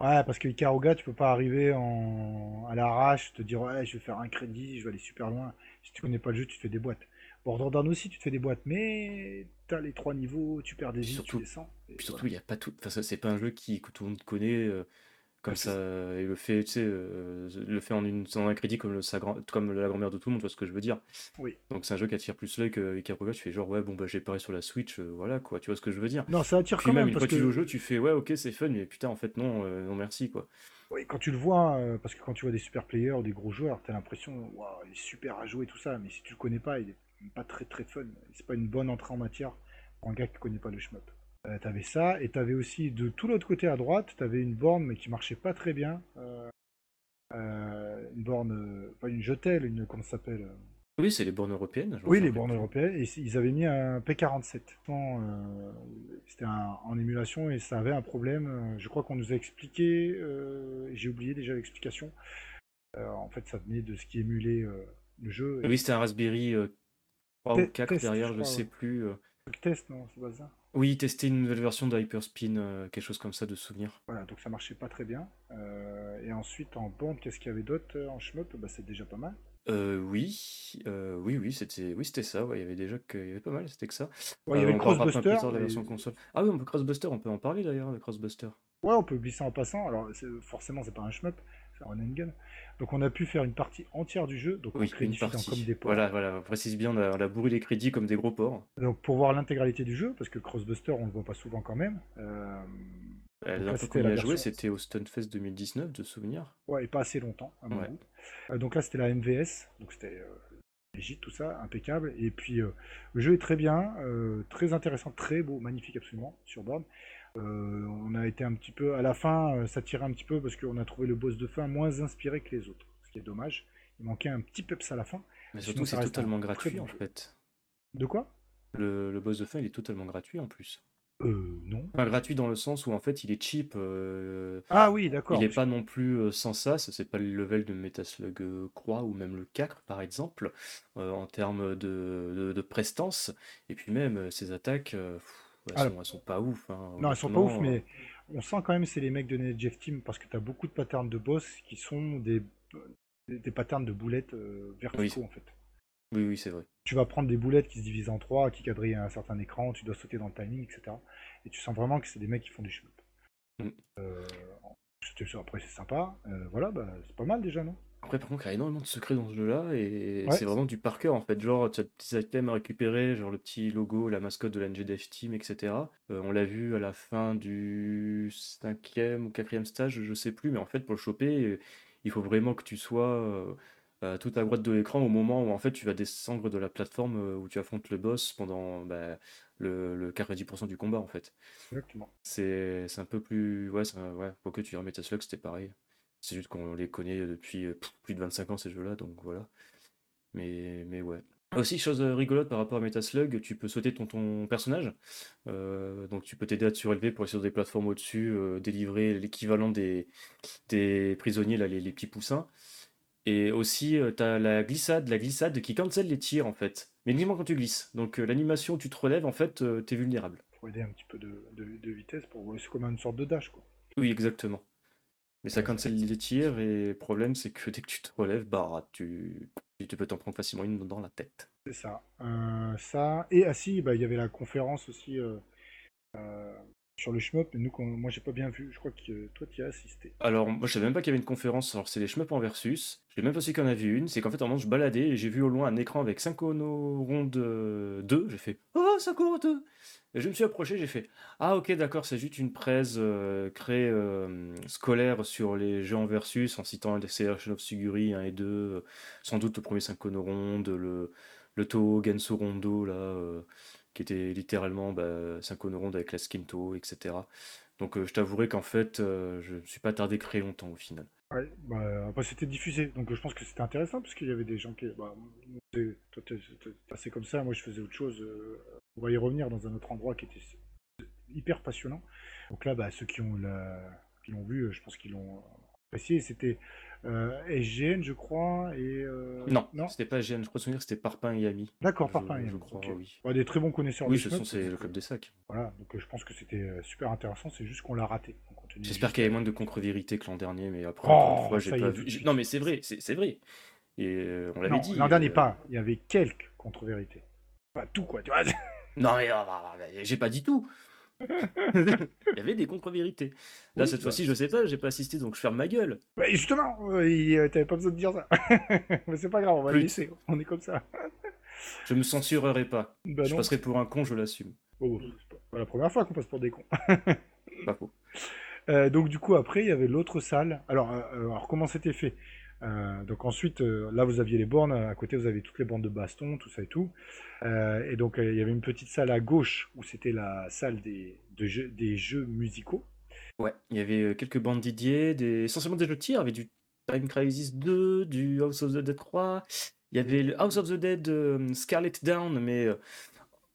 Ouais, parce que Ikaruga, tu peux pas arriver en... à l'arrache, te dire, ouais, je vais faire un crédit, je vais aller super loin. Si tu connais pas le jeu, tu te fais des boîtes. Border Down aussi, tu te fais des boîtes, mais t'as les trois niveaux, tu perds des vies, surtout- tu descends. et Puis surtout, voilà. il y a pas tout. Enfin, c'est pas un jeu qui, que tout le monde connaît euh, comme Ouais, ça. Et le fait, tu sais, euh, le fait en, une, en un crédit comme, le, sa comme la grand-mère de tout le monde, tu vois ce que je veux dire? Oui. Donc c'est un jeu qui attire plus l'œil que Ikaruga. Tu fais genre, ouais, bon, bah j'ai paré sur la Switch, euh, voilà quoi, tu vois ce que je veux dire? Non, ça attire Puis quand même, même, une parce fois que tu joues au jeu, tu fais, ouais, ok, c'est fun, mais putain, en fait, non, non merci quoi. oui, quand tu le vois, euh, parce que quand tu vois des super players ou des gros joueurs, t'as l'impression, waouh, il est super à jouer tout ça, mais si tu le connais pas, il est pas très très fun. C'est pas une bonne entrée en matière pour un gars qui connaît pas le shmup. Euh, t'avais ça, et t'avais aussi de tout l'autre côté à droite, t'avais une borne mais qui marchait pas très bien. Euh, euh, une borne, pas une jetelle, une, comment ça s'appelle Oui, c'est les bornes européennes. Oui, les bornes européennes, et ils avaient mis un P47. Bon, euh, C'était en émulation et ça avait un problème. Je crois qu'on nous a expliqué, euh, j'ai oublié déjà l'explication. En fait, ça venait de ce qui émulait le jeu. Oui, c'était un Raspberry 3 Te- ou 4 test, derrière, je crois, sais ouais. plus. euh. Le test, non, c'est pas ça. Oui, tester une nouvelle version de Hyperspin, euh, quelque chose comme ça de souvenir. Voilà, donc ça marchait pas très bien. Euh, et ensuite, en bande, qu'est-ce qu'il y avait d'autre en shmup? Bah, C'est déjà pas mal. Euh, oui, euh, oui, oui, c'était, oui, c'était ça. Ouais, il y avait déjà que, il y avait pas mal, c'était que ça. Ouais, il y avait Crossbuster. Ah oui, on peut Crossbuster, on peut en parler d'ailleurs de Crossbuster. Ouais, on peut glisser en passant. Alors, forcément, c'est pas un shmup. Un. Donc on a pu faire une partie entière du jeu, donc on Oui, une partie. comme des porcs. Voilà, voilà, on précise bien, on a, on a bourré les crédits comme des gros porcs. Donc pour voir l'intégralité du jeu, parce que Crossbuster on le voit pas souvent quand même. euh, Euh, La dernière fois qu'on a joué, c'était au Stunfest 2019, de souvenir. Ouais, et pas assez longtemps, à mon Ouais. goût. Euh, donc là, c'était la MVS, donc c'était euh, tout ça, impeccable. Et puis, euh, le jeu est très bien, euh, très intéressant, très beau, magnifique absolument, sur borne. Euh, on a été un petit peu, à la fin, euh, ça tirait un petit peu parce qu'on a trouvé le boss de fin moins inspiré que les autres, ce qui est dommage. Il manquait un petit peps à la fin. Mais surtout, c'est totalement gratuit bon en fait. De quoi? Le, le boss de fin, il est totalement gratuit en plus. Euh, non. Enfin, gratuit dans le sens où en fait, il est cheap. euh, Ah oui, d'accord. Il n'est pas non plus euh, sans ça, ça c'est pas le level de Metaslug euh, Croix ou même le 4 par exemple, euh, en termes de, de, de prestance. Et puis même, euh, ses attaques, euh, pff, elles, Ah, sont, elles sont pas ouf. hein, Non, elles sont pas ouf, mais on sent quand même que c'est les mecs de Jeff Team parce que tu as beaucoup de patterns de boss qui sont des, des, des patterns de boulettes euh, verticaux Oui. en fait. euh, Oui, oui, c'est vrai. Tu vas prendre des boulettes qui se divisent en trois, qui quadrillent un certain écran, tu dois sauter dans le timing, etc. Et tu sens vraiment que c'est des mecs qui font du shmup. Mm. Euh, après, c'est sympa. Euh, voilà, bah, c'est pas mal déjà, non? Après, par contre, il y a énormément de secrets dans ce jeu-là et Ouais. c'est vraiment du par cœur en fait. Genre, tu as des petits items à récupérer, genre le petit logo, la mascotte de la NGDF Team, etc. Euh, on l'a vu à la fin du cinquième ou quatrième stage, je sais plus, mais en fait, pour le choper, euh, il faut vraiment que tu sois euh, à toute à droite de l'écran au moment où en fait tu vas descendre de la plateforme euh, où tu affrontes le boss pendant bah, le, le 90% du combat en fait. Exactement. C'est un peu plus. Ouais, un- ouais. Quoique tu remets Slug, c'était pareil. C'est juste qu'on les connaît depuis euh, plus de 25 ans ces jeux-là, donc voilà. Mais, mais ouais. Aussi, chose euh, rigolote par rapport à Metaslug, tu peux sauter ton, ton personnage. Euh, donc tu peux t'aider à te surélever pour aller sur des plateformes au-dessus, euh, délivrer l'équivalent des, des prisonniers, là, les, les petits poussins. Et aussi, tu as la glissade, la glissade qui cancelle les tirs en fait. Mais uniquement quand tu glisses. Donc euh, l'animation où tu te relèves, en fait, euh, t'es vulnérable. Faut aider un petit peu de, de, de vitesse pour. C'est comme une sorte de dash, quoi. Oui, exactement. Mais ça cancelle les tirs et le problème c'est que dès que tu te relèves, bah tu, tu peux t'en prendre facilement une dans la tête. C'est ça. Euh, ça. Et ah si, bah, il y avait la conférence aussi euh, euh, sur le shmup, nous, moi, j'ai pas bien vu. Je crois que toi, tu as assisté. Alors moi je savais même pas qu'il y avait une conférence, alors c'est les shmups en versus. J'ai même pas su qu'il y en avait une, c'est qu'en fait en moment je baladais et j'ai vu au loin un écran avec 5 rondes 2, j'ai fait Oh 5 2 Et je me suis approché, j'ai fait Ah ok d'accord, c'est juste une presse euh, créée euh, scolaire sur les jeux en versus en citant Acceleration of Suguri 1 et 2, euh, sans doute le premier 5 rondes, le, le Toho Rondo là, euh, qui était littéralement bah, 5 rondes avec la Skinto, etc. Donc euh, je t'avouerai qu'en fait, euh, je ne suis pas tardé très longtemps au final. Ouais, bah, c'était diffusé, donc je pense que c'était intéressant parce qu'il y avait des gens qui. Bah, toi, t'es passé comme ça, moi je faisais autre chose. euh, on va y revenir dans un autre endroit qui était hyper passionnant. Donc là, bah, ceux qui ont la- qui l'ont vu, je pense qu'ils l'ont apprécié. C'était SGN, je crois, et. euh, Non, non c'était pas GN, je crois souvenir que c'était Parpin et Yami. D'accord, Parpin. je crois, oui. Ouais, des très bons connaisseurs Oui, ce sont c'est le club des sacs. Voilà, donc euh, je pense que c'était euh, super intéressant, c'est juste qu'on l'a raté. J'espère qu'il y avait moins de contre-vérité que l'an dernier, mais après, Oh, fois, j'ai pas vu. Non, mais c'est vrai, c'est vrai. Et euh, on l'avait dit. l'an dernier euh, pas, il y avait quelques contre-vérités. Pas tout, quoi, tu vois. Non, mais euh, j'ai pas dit tout. (laughs) Il y avait des contre-vérités. Là, Oui, cette bah. fois-ci, je sais pas, j'ai pas assisté, donc je ferme ma gueule. Ouais, justement, euh, euh, t'avais pas besoin de dire ça. (laughs) Mais c'est pas grave, on va le laisser, on est comme ça. (laughs) Je me censurerai pas. Bah je non, passerai pour un con, je l'assume. Oh, c'est pas- la première fois qu'on passe pour des cons. Pas faux. Euh, donc du coup, après, il y avait l'autre salle. Alors, euh, euh, alors comment c'était fait? Euh, Donc ensuite, euh, là, vous aviez les bornes. À côté, vous avez toutes les bornes de baston, tout ça et tout. Euh, et donc, il y avait une petite salle à gauche où c'était la salle des, de jeux, musicaux. Ouais, il y avait quelques bandes Didier, essentiellement des jeux de tir, il y avait du Time Crisis 2, du House of the Dead 3, il y avait le House of the Dead Scarlet Down, mais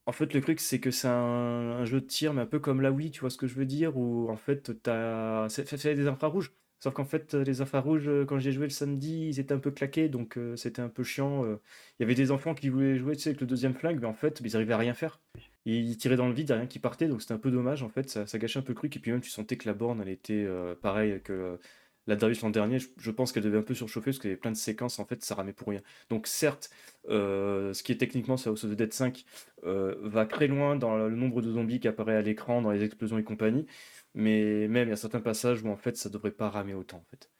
en fait le truc c'est que c'est un, jeu de tir, mais un peu comme la Wii, tu vois ce que je veux dire, où en fait t'as... fait des infrarouges. Sauf qu'en fait, euh, les infrarouges, euh, quand j'ai joué le samedi, ils étaient un peu claqués, donc euh, c'était un peu chiant. Il y avait des enfants qui voulaient jouer tu sais, avec le deuxième flingue, mais en fait, ils arrivaient à rien faire. Ils tiraient dans le vide, rien qui partait, donc c'était un peu dommage en fait, ça, ça gâchait un peu le truc. Et puis même, tu sentais que la borne, elle était euh, pareil que la Darius l'an dernier. Je, je pense qu'elle devait un peu surchauffer parce qu'il y avait plein de séquences, en fait, ça ramait pour rien. Donc certes, ce qui est techniquement sur House of the Dead 5 euh, va très loin dans le nombre de zombies qui apparaît à l'écran, dans les explosions et compagnie. Mais même, il y a certains passages où en fait, ça devrait pas ramer autant en fait.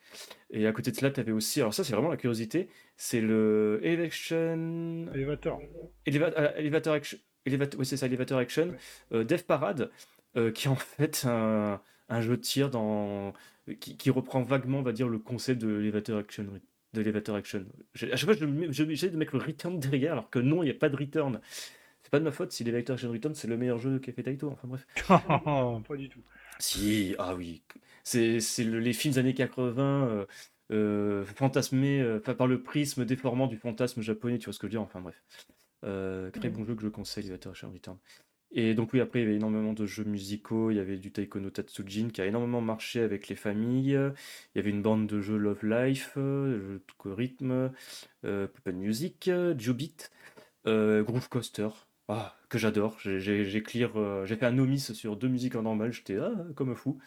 Et à côté de cela, tu avais aussi, alors ça c'est vraiment la curiosité, c'est le Election... Elevator. Euh, Elevator Action... Oui, c'est ça, Elevator Action. Dev Parade, qui est en fait un, un jeu de tir dans... Qui, qui, reprend vaguement, on va dire, le concept de Elevator Action de Elevator Action. à chaque fois, j'essaie de mettre le return derrière, alors que non, il n'y a pas de return. C'est pas de ma faute si Elevator Action Return, c'est le meilleur jeu qu'a fait Taito. Enfin bref. (laughs) pas du tout. Si, ah oui. C'est les films des années 80 euh, euh, fantasmés euh, par le prisme déformant du fantasme japonais, tu vois ce que je veux dire. Enfin bref. très bon jeu que je conseille, Elevator Action Return. Et donc oui, après, il y avait énormément de jeux musicaux, il y avait du Taiko no Tatsujin qui a énormément marché avec les familles, il y avait une bande de jeux Love Life, jeux de rythme, euh, Music, Jubit, euh, Groove Coaster, ah, que j'adore, j'ai clear, euh, j'ai fait un nomis sur deux musiques en normal, j'étais ah, comme fou.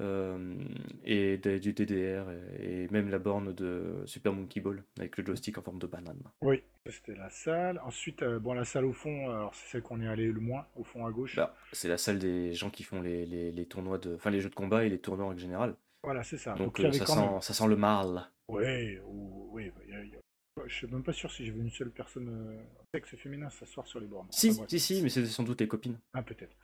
Euh, et du DDR et, même la borne de Super Monkey Ball avec le joystick en forme de banane. Oui, c'était la salle. Ensuite, euh, bon, la salle au fond, alors c'est celle qu'on est allé le moins, au fond à gauche. Bah, c'est la salle des gens qui font les, les, tournois de, enfin les jeux de combat et les tournois en général. Voilà, c'est ça. Donc, euh, ça, sent, ça, sent, le mal. Oui, oui, je suis même pas sûr si j'ai vu une seule personne euh, sexe féminin s'asseoir sur les bornes. Si, si, si, mais c'était sans doute tes copines. Ah, peut-être.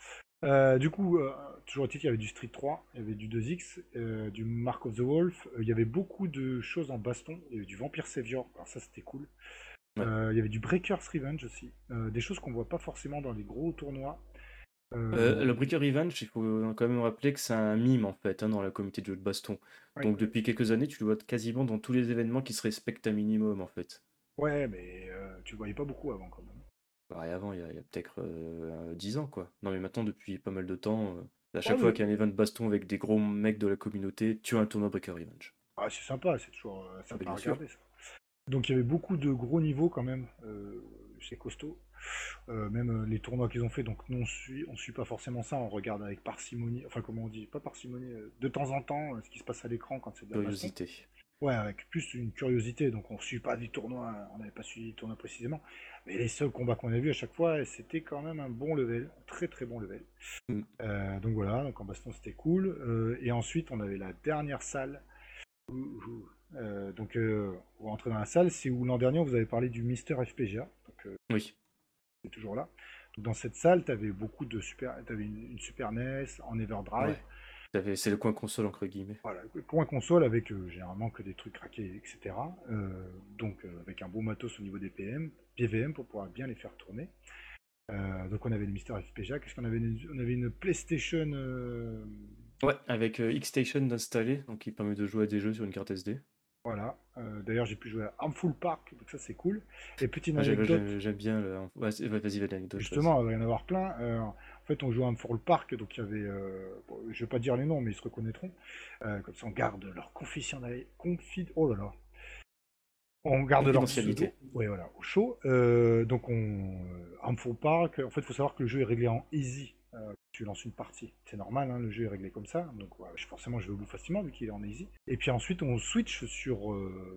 Euh, du coup, euh, toujours est-il qu'il y avait du Street 3, il y avait du 2X, euh, du Mark of the Wolf, il y avait beaucoup de choses en baston, il y avait du Vampire Savior, alors ça c'était cool. il y avait du Breaker's Revenge aussi, des choses qu'on voit pas forcément dans les gros tournois. Le Breaker Revenge, il faut quand même rappeler que c'est un mime en fait hein, dans la communauté de jeux de baston. Donc depuis quelques années, tu le vois quasiment dans tous les événements qui se respectent un minimum en fait. Ouais, mais tu le voyais pas beaucoup avant quand même. Bah, avant, il y a, peut-être 10 ans, quoi. Non, mais maintenant, depuis pas mal de temps, à chaque fois qu'il y a un event de baston avec des gros mecs de la communauté, tu as un tournoi Breaker Revenge. Ah, c'est sympa, c'est toujours sympa à regarder ça. Donc il y avait beaucoup de gros niveaux quand même, c'est costaud. Même les tournois qu'ils ont fait, donc nous on suit, on suit pas forcément ça, on regarde avec parcimonie, enfin comment on dit, pas parcimonie, de temps en temps ce qui se passe à l'écran quand c'est de la Curiosité. Ouais, avec plus une curiosité, donc on suit pas du tournoi, on n'avait pas suivi le tournoi précisément. Mais les seuls combats qu'on a vus à chaque fois, c'était quand même un bon level, très très bon level. Mm. Euh, donc voilà, donc en baston c'était cool. Euh, et ensuite on avait la dernière salle. Euh, donc on va rentrer dans la salle, c'est où l'an dernier vous avez parlé du Mister FPGA. Donc, oui. Toujours là. Donc dans cette salle, tu avais beaucoup de super, avais une, Super NES en Everdrive. C'est le coin console entre guillemets. Voilà, le coin console avec euh, généralement que des trucs craqués, etc. Euh, donc euh, avec un beau matos au niveau des PM, PVM pour pouvoir bien les faire tourner. donc on avait le Mister FPGA. Qu'est-ce qu'on avait? On avait une PlayStation. Ouais, avec X-Station installé, donc qui permet de jouer à des jeux sur une carte SD. Voilà. D'ailleurs, j'ai pu jouer à Armful Park, donc ça c'est cool. Et petite anecdote. J'aime bien. Le... Vas-y, vas-y, l'anecdote. Justement, il va y en avoir plein fait, on joue pour le parc, donc il y avait, euh, je vais pas dire les noms, mais ils se reconnaîtront. Euh, comme ça, on garde leur confidentialité. Confid... Oh là là. On garde leur confidentialité. Oui, voilà, au chaud. Euh, donc, on. Harmful Park, en fait, il faut savoir que le jeu est réglé en easy. Tu lances une partie. C'est normal, hein, le jeu est réglé comme ça. Donc, forcément, je vais au bout facilement vu qu'il est en easy. Et puis ensuite, on switch sur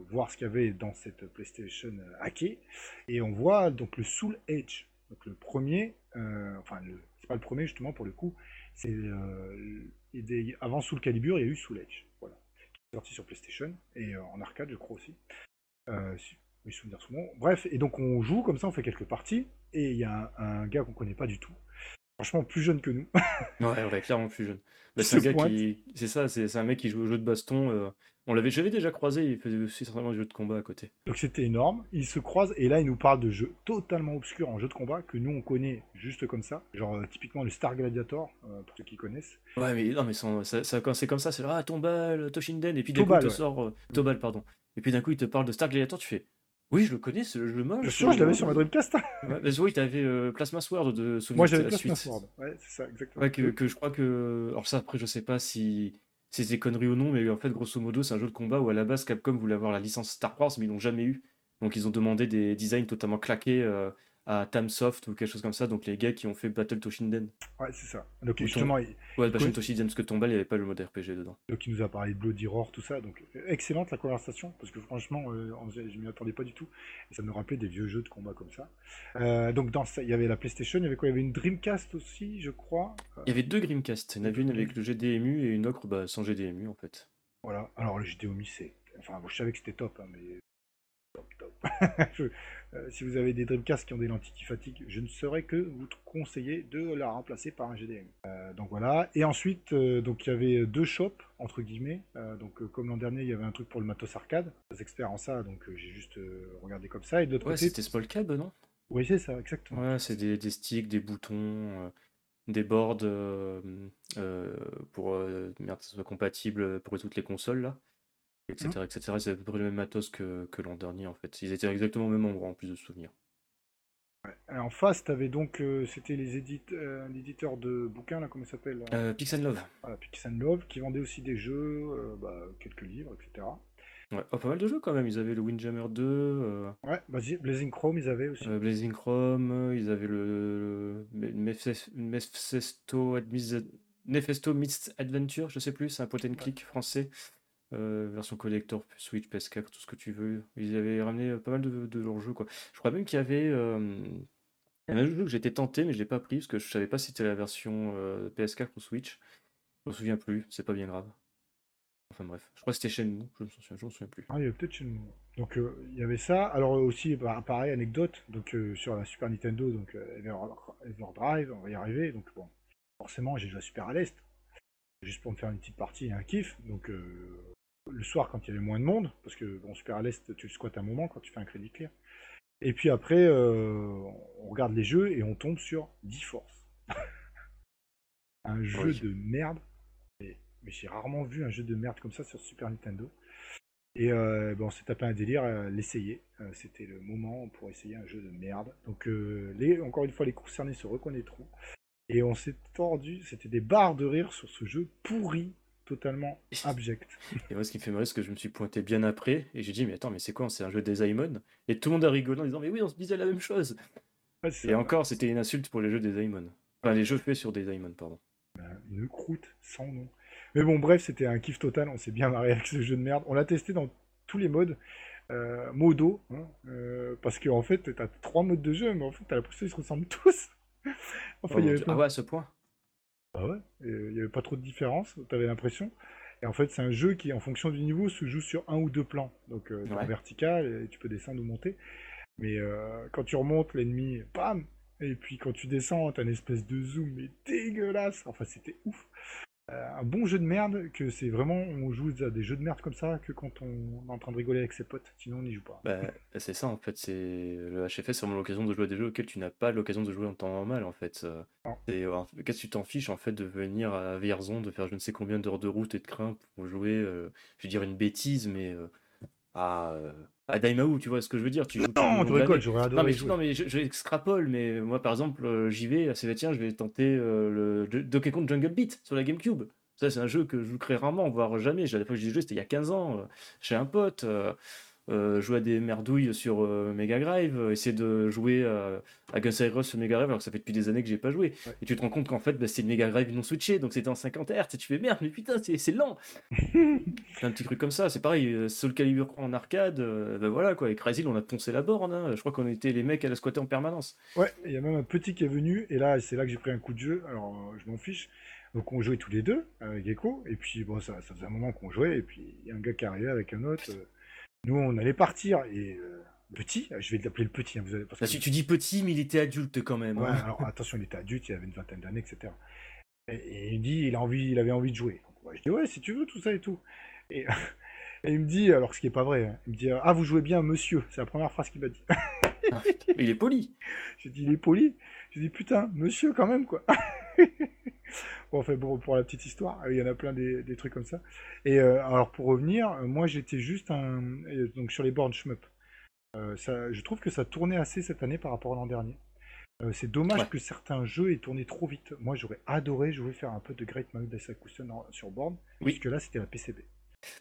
voir ce qu'il y avait dans cette PlayStation hackée. Et on voit donc le Soul Edge. Donc, le premier, enfin, le c'est pas le premier justement pour le coup. C'est euh, avant Soul Calibur, il y a eu Soul Edge, voilà, qui est sorti sur PlayStation et euh, en arcade, je crois aussi. Euh, si mes souvenirs sont bons. Bref, et donc on joue comme ça, on fait quelques parties et il y a un, gars qu'on connaît pas du tout. Franchement, plus jeune que nous. ouais, ouais, clairement plus jeune. Bah, c'est un gars qui, c'est ça, c'est un mec qui joue au jeu de baston on l'avait, j'avais déjà croisé, il faisait aussi certainement des jeux de combat à côté. Donc c'était énorme, il se croise et là il nous parle de jeux totalement obscurs en jeu de combat que nous on connaît juste comme ça, genre euh, typiquement le Star Gladiator, euh, pour ceux qui connaissent. Ouais mais non mais ça, ça, quand c'est comme ça, c'est là, ah Tombal, Toshinden, et puis d'un coup il te sort, euh, Tobal pardon, et puis d'un coup il te parle de Star Gladiator, tu fais, oui, je le connais, c'est le jeu. Bien sûr, je l'avais sur ma Dreamcast. (laughs) ouais, oui, t'avais euh, Plasma Sword de souvenir. Moi, j'avais Plasma Sword. Ouais, c'est ça, exactement. Ouais, que, que, je crois que. Alors, ça, après, je sais pas si c'est des conneries ou non, mais en fait, grosso modo, c'est un jeu de combat où à la base, Capcom voulait avoir la licence Star Wars, mais ils l'ont jamais eu. Donc, ils ont demandé des designs totalement claqués euh, à Tamsoft ou quelque chose comme ça, donc les gars qui ont fait Battle Toshinden. Ouais, c'est ça. Donc justement, il... ouais, Battle Toshinden parce que Tombal, il n'y avait pas le mode RPG dedans. Donc il nous a parlé de Bloody Roar, tout ça, donc excellente la conversation, parce que franchement, euh, je m'y attendais pas du tout, et ça me rappelait des vieux jeux de combat comme ça. Euh, donc dans ça, il y avait la PlayStation, il y avait quoi? Il y avait une Dreamcast aussi, je crois. Il y avait deux Dreamcast, il y en avait une avec le GDMU et une autre bah, sans GDMU en fait. Voilà. Alors le Mi, c'est. Enfin, je savais que c'était top, hein, mais. (laughs) Euh, si vous avez des Dreamcast qui ont des lentilles fatigue, je ne saurais que vous conseiller de la remplacer par un GDM. Euh, donc voilà. Et ensuite, euh, donc il y avait deux shops entre guillemets. donc comme l'an dernier, il y avait un truc pour le matos arcade. Des experts en ça, donc j'ai juste regardé comme ça. Et de l'autre ouais, côté, c'était Smallcab, non? Oui, c'est ça, exactement. Ouais, c'est des, des, sticks, des boutons des boards pour merde, que ce soit compatible pour toutes les consoles là, etc. Mmh. etc. C'est à peu près le même matos que, que l'an dernier en fait. Ils étaient exactement au même endroit en plus de souvenirs. En face, tu avais donc, c'était les éditeurs de bouquins, là, comment ça s'appelle Pix Love. Voilà, Pix Love, qui vendaient aussi des jeux, bah, quelques livres, etc. Ouais, oh, pas mal de jeux quand même. Ils avaient le Windjammer 2. Euh... Ouais, Blazing Chrome, ils avaient aussi. Euh, Blazing Chrome, ils avaient le, le... Mephisto, Adventure, je sais plus, c'est un point and click français. Euh, version collector, Switch, PS4, tout ce que tu veux. Ils avaient ramené euh, pas mal de, leurs jeux. Quoi. Je crois même qu'il y avait. Euh... Un jeu que j'étais tenté, mais je l'ai pas pris parce que je savais pas si c'était la version euh, PS4 ou Switch. Je me souviens plus, c'est pas bien grave. Enfin bref, je crois que c'était chez nous, je me souviens, souviens plus. Ah, il y avait peut-être chez nous. Donc il y avait ça. Alors aussi, bah, pareil, anecdote, donc sur la Super Nintendo, donc euh, Everdrive, on va y arriver. Donc bon, forcément, j'ai joué à Super à l'Est, juste pour me faire une petite partie et un kiff. Donc le soir, quand il y avait moins de monde, parce que bon, Super à l'Est, tu le squattes un moment quand tu fais un crédit clair. Et puis après, on regarde les jeux et on tombe sur D-Force. (laughs) un jeu de merde mais j'ai rarement vu un jeu de merde comme ça sur Super Nintendo. Et euh, bon, on s'est tapé un délire à l'essayer. Euh, c'était le moment pour essayer un jeu de merde. Donc, euh, les, encore une fois, les concernés se reconnaîtront. Et on s'est tordu, c'était des barres de rire sur ce jeu pourri, totalement abject. (laughs) Et moi, ce qui me fait marrer, c'est que je me suis pointé bien après et j'ai dit, mais attends, mais c'est quoi C'est un jeu des Aimon Et tout le monde a rigolé en disant, mais oui, on se disait la même chose. et encore, c'était une insulte pour les jeux des Aimon. Enfin, les jeux faits sur des Aimon, pardon. Ben, une croûte sans nom. Mais bon, bref, c'était un kiff total. On s'est bien marré avec ce jeu de merde. On l'a testé dans tous les modes. Euh, modo, hein, euh, parce qu'en fait, t'as trois modes de jeu, mais en fait, t'as l'impression qu'ils se ressemblent tous. (laughs) enfin, oh, Ah ouais, à ce point? Bah ouais, il n'y avait pas trop de différence, t'avais l'impression. Et en fait, c'est un jeu qui, en fonction du niveau, se joue sur un ou deux plans. Donc, euh, vertical, et tu peux descendre ou monter. Mais euh, quand tu remontes, l'ennemi, bam Et puis quand tu descends, t'as une espèce de zoom, mais dégueulasse Enfin, c'était ouf euh, un bon jeu de merde que c'est vraiment on joue à des jeux de merde comme ça que quand on est en train de rigoler avec ses potes sinon on n'y joue pas. Bah, c'est ça en fait c'est le HFS c'est vraiment l'occasion de jouer à des jeux auxquels tu n'as pas l'occasion de jouer en temps normal en fait. Euh, qu'est-ce que tu t'en fiches en fait de venir à Vierzon de faire je ne sais combien d'heures de route et de crin pour jouer euh, je veux dire une bêtise mais à à Daimaou, tu vois ce que je veux dire tu joues Non, tu rigoles, j'aurais adoré Non, mais, non, mais je, je, extrapole, mais moi par exemple, euh, j'y vais, c'est tiens, je vais tenter euh, le Donkey Kong Jungle Beat sur la GameCube. Ça, c'est un jeu que je joue très rarement, voire jamais. La fois que j'ai joué, c'était il y a 15 ans, euh, chez un pote. Euh, jouer à des merdouilles sur euh, Mega Drive, euh, essayer de jouer à Guns N' Roses sur Mega Drive alors que ça fait depuis des années que j'ai pas joué. Et tu te rends compte qu'en fait, bah, c'est une Mega Drive non switché, donc c'était en 50 Hz. Et tu fais merde, mais putain, c'est lent. (laughs) un petit truc comme ça, c'est pareil. Soul Calibur en arcade, ben voilà quoi. Avec Crazy, on a poncé la borne. Hein. Je crois qu'on était les mecs à la squatter en permanence. Ouais, il y a même un petit qui est venu, et là, c'est là que j'ai pris un coup de jeu. Alors, je m'en fiche. Donc on jouait tous les deux avec Gecko, et puis bon, ça, ça faisait un moment qu'on jouait, et puis il y a un gars qui arrivait avec un autre. Nous, on allait partir et euh, petit, je vais l'appeler le petit. Hein, vous parce que... tu dis petit, mais il était adulte quand même. Ouais, hein. alors attention, il était adulte, il avait une vingtaine d'années, etc. Et, il dit, il a envie, il avait envie de jouer. Donc, je dis ouais, si tu veux, tout ça et tout. (laughs) Et, il me dit, alors ce qui est pas vrai, hein, il me dit ah vous jouez bien, monsieur. C'est la première phrase qu'il m'a dit. Ah, il est poli. (laughs) J'ai dit il est poli. J'ai dit putain, monsieur quand même quoi. (laughs) bon, enfin, bon, pour la petite histoire, il y en a plein des, trucs comme ça. Et euh, alors, pour revenir, euh, moi j'étais juste un. Donc, sur les bornes shmup. Euh, ça, je trouve que ça tournait assez cette année par rapport à l'an dernier. c'est dommage que certains jeux aient tourné trop vite. Moi, j'aurais adoré jouer faire un peu de Great Mario Custom sur borne, oui. puisque là, c'était la PCB.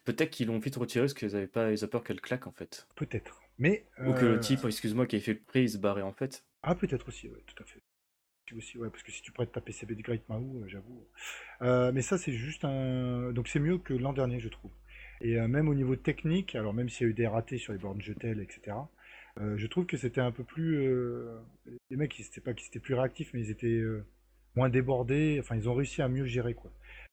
Peut-être qu'ils l'ont vite retiré parce qu'ils avaient pas, ils ont peur qu'elle claque en fait. Peut-être. Mais ou que le type, excuse-moi, qui avait fait le prix, il se barrait en fait. Ah peut-être aussi, oui, tout à fait aussi, ouais, parce que si tu prêtes ta PCB de Great Mahou, euh, j'avoue. Euh, mais ça, c'est juste un. Donc, c'est mieux que l'an dernier, je trouve. Et euh, même au niveau technique, alors même s'il y a eu des ratés sur les bornes Jetel, etc., je trouve que c'était un peu plus. Les mecs, ils pas qu'ils étaient plus réactifs, mais ils étaient moins débordé. Enfin, ils ont réussi à mieux gérer, quoi.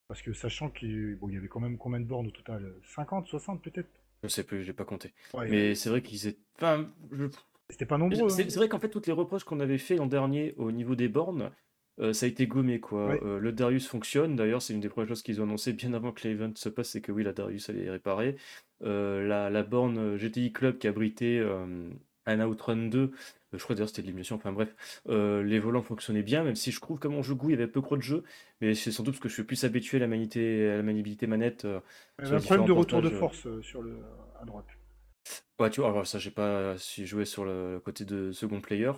Parce que sachant qu'il bon, y avait quand même combien de bornes au total? 50, 60 peut-être? Je sais plus, j'ai pas compté. Ouais, Mais c'est vrai qu'ils étaient. Enfin, je- C'était pas nombreux. c'est hein. c'est vrai qu'en fait, toutes les reproches qu'on avait fait l'an dernier au niveau des bornes, euh, ça a été gommé quoi. Ouais. Euh, le Darius fonctionne. D'ailleurs, c'est une des premières choses qu'ils ont annoncé bien avant que l'event se passe, c'est que oui, la Darius elle est réparée. Euh, la, la borne euh, GTI Club qui abritait un Outrun 2, euh, je crois d'ailleurs c'était de l'émulation, enfin bref, les volants fonctionnaient bien, même si je trouve qu'à mon jeu goût il y avait peu trop de jeux, mais c'est sans doute parce que je suis plus habitué à la, manité, à la maniabilité manette. Il y avait un problème de retour de force sur le à droite. Ouais, tu vois, alors ça, j'ai pas si joué sur le côté de second player,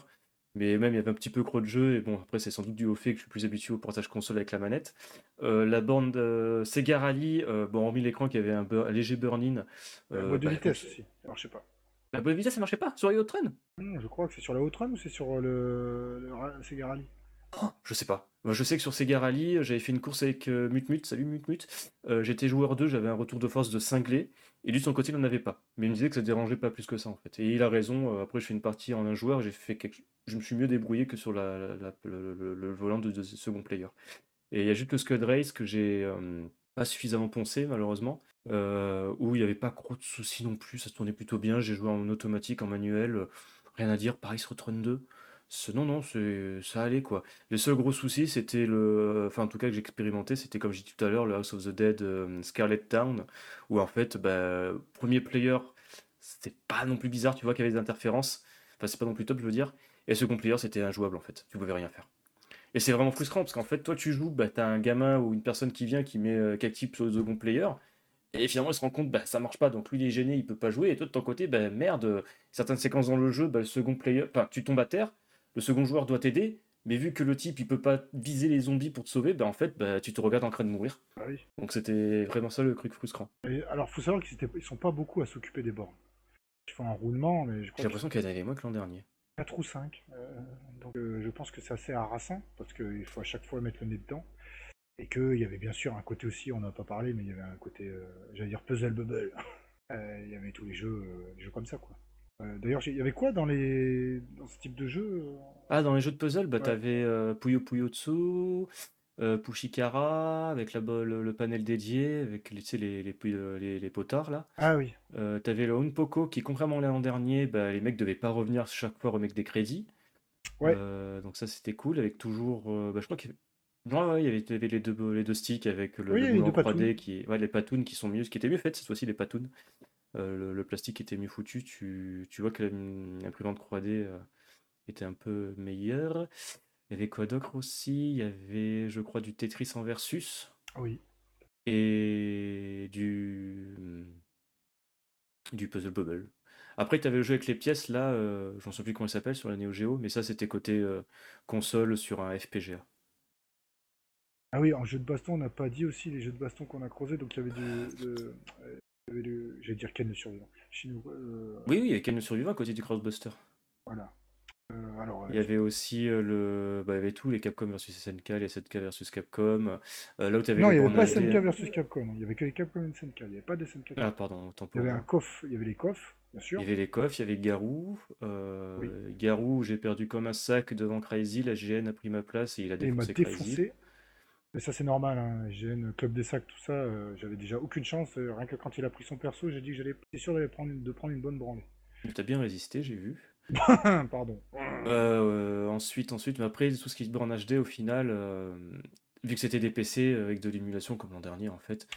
mais même il y avait un petit peu creux de jeu, et bon, après, c'est sans doute dû au fait que je suis plus habitué au portage console avec la manette. Euh, la borne de Sega Rally, euh, bon, hormis l'écran qui avait un, bur- un léger burn-in, La euh, boîte de bah, vitesse aussi. Je sais pas. la boîte de vitesse, ça marchait pas? Sur Yacht Run? Hmm, je crois que c'est sur la Outrun ou c'est sur le, le Sega Rally Oh, je sais pas. Moi, je sais que sur Sega Rally, j'avais fait une course avec euh, Mutmut, salut Mutmut. Euh, j'étais joueur 2, j'avais un retour de force de cinglé, et lui, de son côté, il n'en avait pas. Mais il me disait que ça dérangeait pas plus que ça, en fait. Et il a raison, euh, après, je fais une partie en un joueur, j'ai fait quelque... je me suis mieux débrouillé que sur le, volant de, second player. Et il y a juste le Scud Race que j'ai euh, pas suffisamment poncé, malheureusement, euh, où il n'y avait pas trop de soucis non plus, ça se tournait plutôt bien. J'ai joué en automatique, en manuel, rien à dire. Pareil sur Outrun 2. Non, non, ça allait quoi. Le seul gros souci, c'était le. Enfin, en tout cas, que j'ai expérimenté, c'était comme j'ai dit tout à l'heure, le House of the Dead euh, Scarlet Town, où en fait, bah, premier player, c'était pas non plus bizarre, tu vois qu'il y avait des interférences. Enfin, c'est pas non plus top, je veux dire. Et second player, c'était injouable en fait. Tu pouvais rien faire. Et c'est vraiment frustrant parce qu'en fait, toi, tu joues, bah, t'as un gamin ou une personne qui vient qui met euh, sur le second player. Et finalement, il se rend compte, bah, ça marche pas, donc lui, il est gêné, il peut pas jouer. Et toi, de ton côté, bah, merde, euh, certaines séquences dans le jeu, bah, le second player, enfin, tu tombes à terre, le second joueur doit t'aider, mais vu que le type, il peut pas viser les zombies pour te sauver, bah, en fait, bah, tu te regardes en train de mourir. Ah oui. Donc c'était vraiment ça le truc frustrant. Et alors, faut savoir qu'ils sont pas beaucoup à s'occuper des bornes. Ils font un roulement, mais je J'ai crois que l'impression qu'il y en avait moins que l'an dernier. 4 ou 5. donc euh, je pense que c'est assez harassant, parce qu'il faut à chaque fois mettre le nez dedans. Et qu'il y avait bien sûr un côté aussi, on n'a pas parlé, mais il y avait un côté, euh, j'allais dire puzzle bubble. (laughs) Euh, il y avait tous les jeux, euh, les jeux comme ça, quoi. Euh, D'ailleurs, il y avait quoi dans, les... dans ce type de jeu euh Ah, dans les jeux de puzzle, bah, Ouais. t'avais euh, Puyo Puyo Tsu, euh, Pushikara, avec la, le, le panel dédié, avec les, tu sais, les, les, puy- les, les potards là. Ah oui, Euh, t'avais le Unpoko qui, contrairement à l'an dernier, bah, les mecs devaient pas revenir chaque fois remettre des crédits. Ouais. Donc ça c'était cool, avec toujours. bah, je crois qu'il y avait... Ouais, ouais, il y avait, les deux, les deux sticks avec le, Oui, le les moulin deux 3D patounes. qui. Ouais, les patounes qui sont mieux, ce qui était mieux fait cette fois-ci, les patounes. Euh, le, le plastique était mieux foutu, tu, tu vois que l'im- l'imprimante 3D euh, était un peu meilleure. Il y avait quoi d'autre aussi? Il y avait, je crois, du Tetris en versus oui. et du, du Puzzle Bubble. Après, tu avais le jeu avec les pièces, là, euh, j'en sais plus comment il s'appelle sur la Neo Geo, mais ça, c'était côté euh, console sur un FPGA. Ah oui, en jeu de baston, on n'a pas dit aussi les jeux de baston qu'on a creusés, donc il y avait du... de- avait J'allais dire le survivant. Euh, Oui, oui, il y avait le survivant à côté du Crossbuster. Voilà. Euh, alors, Il y euh, avait aussi euh, le. Bah, il y avait tout, les Capcom versus SNK, les SNK versus Capcom. Euh, là où avais non, il n'y avait pas. SNK versus Capcom, il y avait que les Capcom et SNK, il n'y avait pas de SNK. Ah, pardon, autant il y avait un coffre, il y avait les coffres, bien sûr. Il y avait les coffres, il y avait Garou. euh, Oui. Garou, j'ai perdu comme un sac devant Crazy. La GN a pris ma place et il a Et il m'a défoncé Crazy. Mais ça, c'est normal, hein. GN, Club des Sacs, tout ça, euh, j'avais déjà aucune chance. euh, rien que quand il a pris son perso, j'ai dit que j'allais, j'étais sûr d'aller prendre une- de prendre une bonne branlée. Mais T'as bien résisté, j'ai vu. (laughs) Pardon. Euh, ensuite, ensuite, mais après, tout ce qui se borne HD, au final, euh, vu que c'était des PC avec de l'émulation comme l'an dernier, en fait.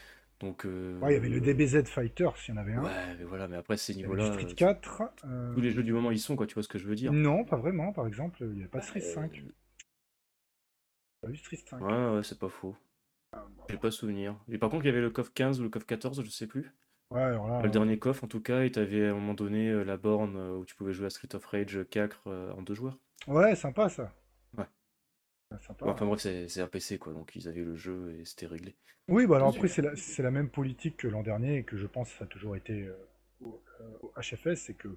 Donc. euh, Ouais, il y avait le DBZ Fighter, s'il y en avait un. Ouais, mais voilà, mais après, ces niveaux-là. Street euh, 4. euh, Tous les jeux du moment, ils sont, quoi, tu vois ce que je veux dire. Non, pas vraiment, par exemple, il n'y avait pas de Street Euh, 5. 5. Ouais, ouais, c'est pas faux. J'ai pas souvenir. Et par contre, il y avait le CoF 15 ou le CoF 14, je sais plus. Ouais, alors là, Le dernier CoF, en tout cas, et t'avais à un moment donné euh, la borne euh, où tu pouvais jouer à Street of Rage 4 euh, en deux joueurs. ouais, sympa ça. Ouais. Ouais, sympa. Enfin bref, c'est c'est un PC, quoi, donc ils avaient le jeu et c'était réglé. Oui, bah alors après, c'est la, c'est la même politique que l'an dernier et que je pense ça a toujours été euh, au, euh, au HFS, c'est que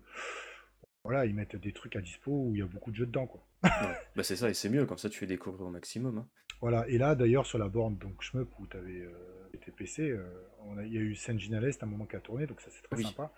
voilà, ils mettent des trucs à dispo où il y a beaucoup de jeux dedans, quoi. Ouais. Bah c'est ça, et c'est mieux, comme ça tu fais découvrir au maximum. hein. Voilà, et là d'ailleurs sur la borne donc Shmup où tu avais tes PC, euh, il y a eu Est à un moment qui a tourné, donc ça c'est très Oui. sympa.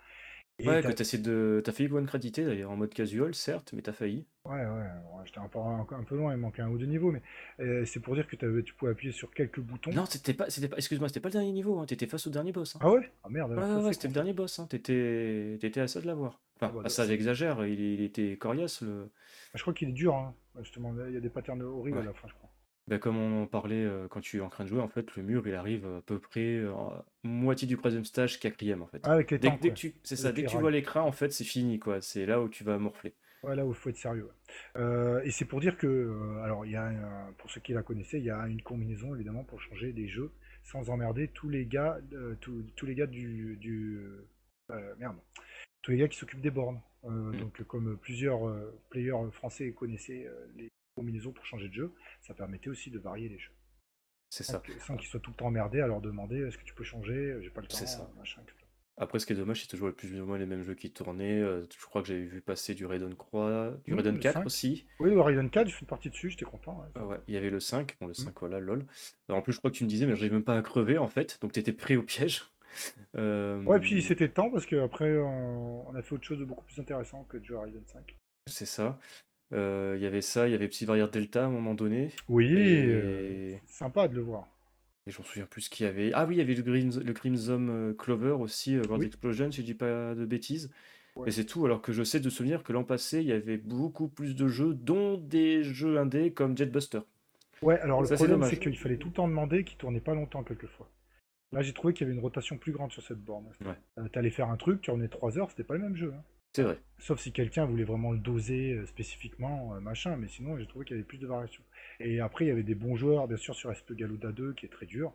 Ouais, que t'as de. T'as failli one créditer d'ailleurs en mode casual, certes, mais t'as failli. Ouais, ouais, j'étais un peu, un, peu loin, il manquait un ou deux niveaux, mais euh, c'est pour dire que tu pouvais appuyer sur quelques boutons. Non, c'était pas, c'était pas, excuse-moi, c'était pas le dernier niveau, hein, t'étais face au dernier boss. Hein. Ah ouais? Ah merde. Ouais, ouais, c'était le dernier boss, hein. t'étais, t'étais à ça de l'avoir. Enfin, ah bah, ça j'exagère, il, était coriace le. Ah, je crois qu'il est dur, hein. justement, il y a des patterns horribles à la fin, je crois. Bah, comme on en parlait euh, quand tu es en train de jouer, en fait, le mur il arrive à peu près euh, moitié du troisième stage, quatrième en fait. Ah, avec les dès, dès que tu, c'est ça, dès que tu vois l'écran, en fait, c'est fini quoi. C'est là où tu vas morfler. Ouais, là où il faut être sérieux. Euh, et c'est pour dire que, alors, il y a, pour ceux qui la connaissaient, il y a une combinaison évidemment pour changer des jeux sans emmerder tous les gars, tous, tous les gars du, du merde, tous les gars qui s'occupent des bornes. Mm. Donc, comme plusieurs players français connaissaient les combinaisons pour changer de jeu, ça permettait aussi de varier les jeux. C'est ça. Sans qu'ils soient tout le temps emmerdés à leur demander est-ce que tu peux changer, j'ai pas le temps. C'est ça. Après, ce qui est dommage, c'est toujours le plus ou moins les mêmes jeux qui tournaient. Euh, je crois que j'avais vu passer du Raiden 3, du Raiden 4 aussi. Oui, le Raiden 4, j'ai fait une partie dessus, j'étais content. Ah ouais. Il y avait le 5, bon, le 5, mm. voilà, lol. en plus, je crois que tu me disais, mais j'arrive même pas à crever en fait, donc tu étais prêt au piège. Euh... Ouais, puis c'était temps parce qu'après, on... on a fait autre chose de beaucoup plus intéressant que à Raiden 5. C'est ça. Euh, il y avait ça, il y avait Psy Varier Delta à un moment donné. Oui, euh, sympa de le voir. Et j'en souviens plus ce qu'il y avait. Ah oui, il y avait le, le Crimson euh, Clover aussi, World Explosion, si je dis pas de bêtises. Et c'est tout, alors que je sais de souvenir que l'an passé, il y avait beaucoup plus de jeux, dont des jeux indés comme Jetbuster. Ouais, alors le problème, c'est qu'il fallait tout le temps demander, qui tournait pas longtemps quelquefois. Là, j'ai trouvé qu'il y avait une rotation plus grande sur cette borne. Ouais. T'allais faire un truc, tu en es 3 heures, c'était pas le même jeu. Hein. C'est vrai. Sauf si quelqu'un voulait vraiment le doser euh, spécifiquement, euh, machin, mais sinon j'ai trouvé qu'il y avait plus de variations. Et après, il y avait des bons joueurs, bien sûr, sur SP Galuda 2, qui est très dur.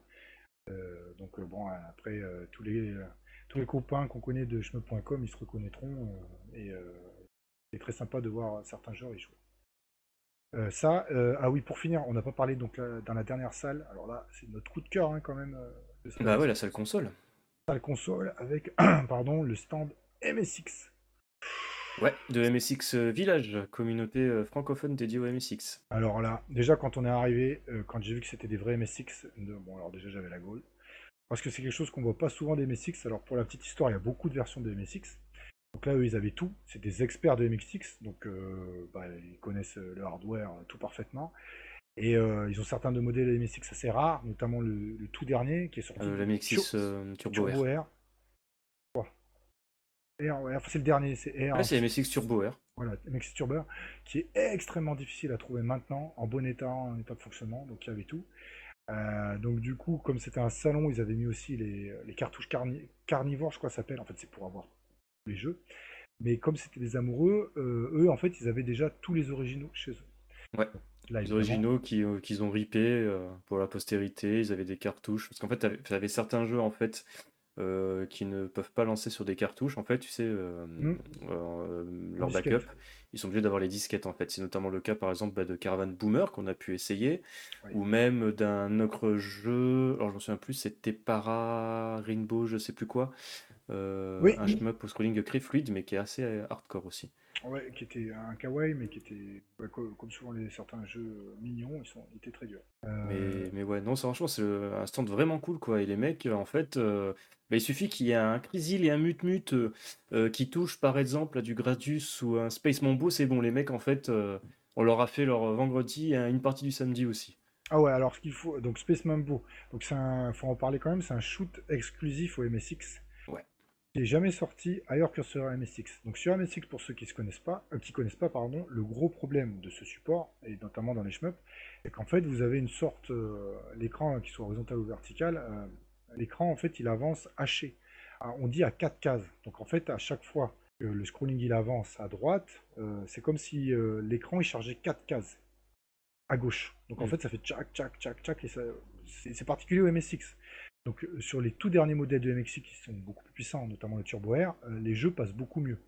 Euh, donc bon, après, tous, les, tous les copains qu'on connaît de chemin.com, ils se reconnaîtront. et c'est très sympa de voir certains joueurs y jouer. ça, ah oui, pour finir, on n'a pas parlé donc dans la dernière salle. Alors là, c'est notre coup de cœur hein, quand même. Bah ouais, la salle console. Salle console avec, (clears throat) pardon, le stand MSX. Ouais, de MSX euh, Village, communauté euh, francophone dédiée au MSX. Alors là, déjà quand on est arrivé, euh, quand j'ai vu que c'était des vrais MSX, bon alors déjà j'avais la gaule. Parce que c'est quelque chose qu'on voit pas souvent des MSX. Alors pour la petite histoire, il y a beaucoup de versions de MSX. Donc là, eux, ils avaient tout. C'est des experts de MSX, donc bah, ils connaissent le hardware tout parfaitement. Et ils ont certains de modèles MSX assez rares, notamment le, tout dernier qui est sorti. le MSX Turbo, Turbo Air c'est le dernier, c'est Air. c'est MSX Turbo Air. Voilà, MSX Turbo Air, qui est extrêmement difficile à trouver maintenant, en bon état, en état de fonctionnement, donc il y avait tout. Euh, donc du coup, comme c'était un salon, ils avaient mis aussi les, cartouches carnivores, je crois ça s'appelle, en fait c'est pour avoir les jeux. Mais comme c'était des amoureux, euh, eux en fait ils avaient déjà tous les originaux chez eux. Ouais. Les originaux euh, qu'ils ont ripés pour la postérité, ils avaient des cartouches. Parce qu'en fait, tu avais certains jeux en fait euh, qui ne peuvent pas lancer sur des cartouches, en fait, tu sais, euh, hmm. euh, leur backup, ils sont obligés d'avoir les disquettes, en fait. C'est notamment le cas, par exemple, bah, de Caravan Boomer qu'on a pu essayer, ou même d'un autre jeu, alors je me souviens plus, c'était Para Rainbow, je sais plus quoi, un shmup au scrolling très fluide, mais qui est assez hardcore aussi. Ouais, qui était un kawaii, mais qui était, comme souvent les, certains jeux mignons, ils, sont, étaient très durs. Mais, mais ouais, non, franchement, c'est un stand vraiment cool, quoi. Et les mecs, en fait, bah, il suffit qu'il y ait un Crisil et un Mutmut euh, euh, qui touchent par exemple à du Gradius ou un Space Mambo, c'est bon, les mecs en fait, euh, on leur a fait leur vendredi et une partie du samedi aussi. Ah ouais, alors ce qu'il faut, donc Space Mambo, donc c'est un, faut en parler quand même, c'est un shoot exclusif au MSX. Qui n'est jamais sorti ailleurs que sur MSX. Donc sur MSX, pour ceux qui ne connaissent pas, qui connaissent pas, pardon, le gros problème de ce support, et notamment dans les shmups, c'est qu'en fait vous avez une sorte, l'écran qui soit horizontal ou vertical, l'écran, en fait, il avance haché. Ah, on dit à 4 cases. Donc, en fait, à chaque fois que le scrolling il avance à droite, euh, c'est comme si euh, l'écran il chargeait 4 cases à gauche. Donc, en mm. fait, ça fait tchac, tchac, tchac, tchac. Et c'est particulier au MSX. Donc, euh, sur les tout derniers modèles de MSX qui sont beaucoup plus puissants, notamment le Turbo Air, les jeux passent beaucoup mieux.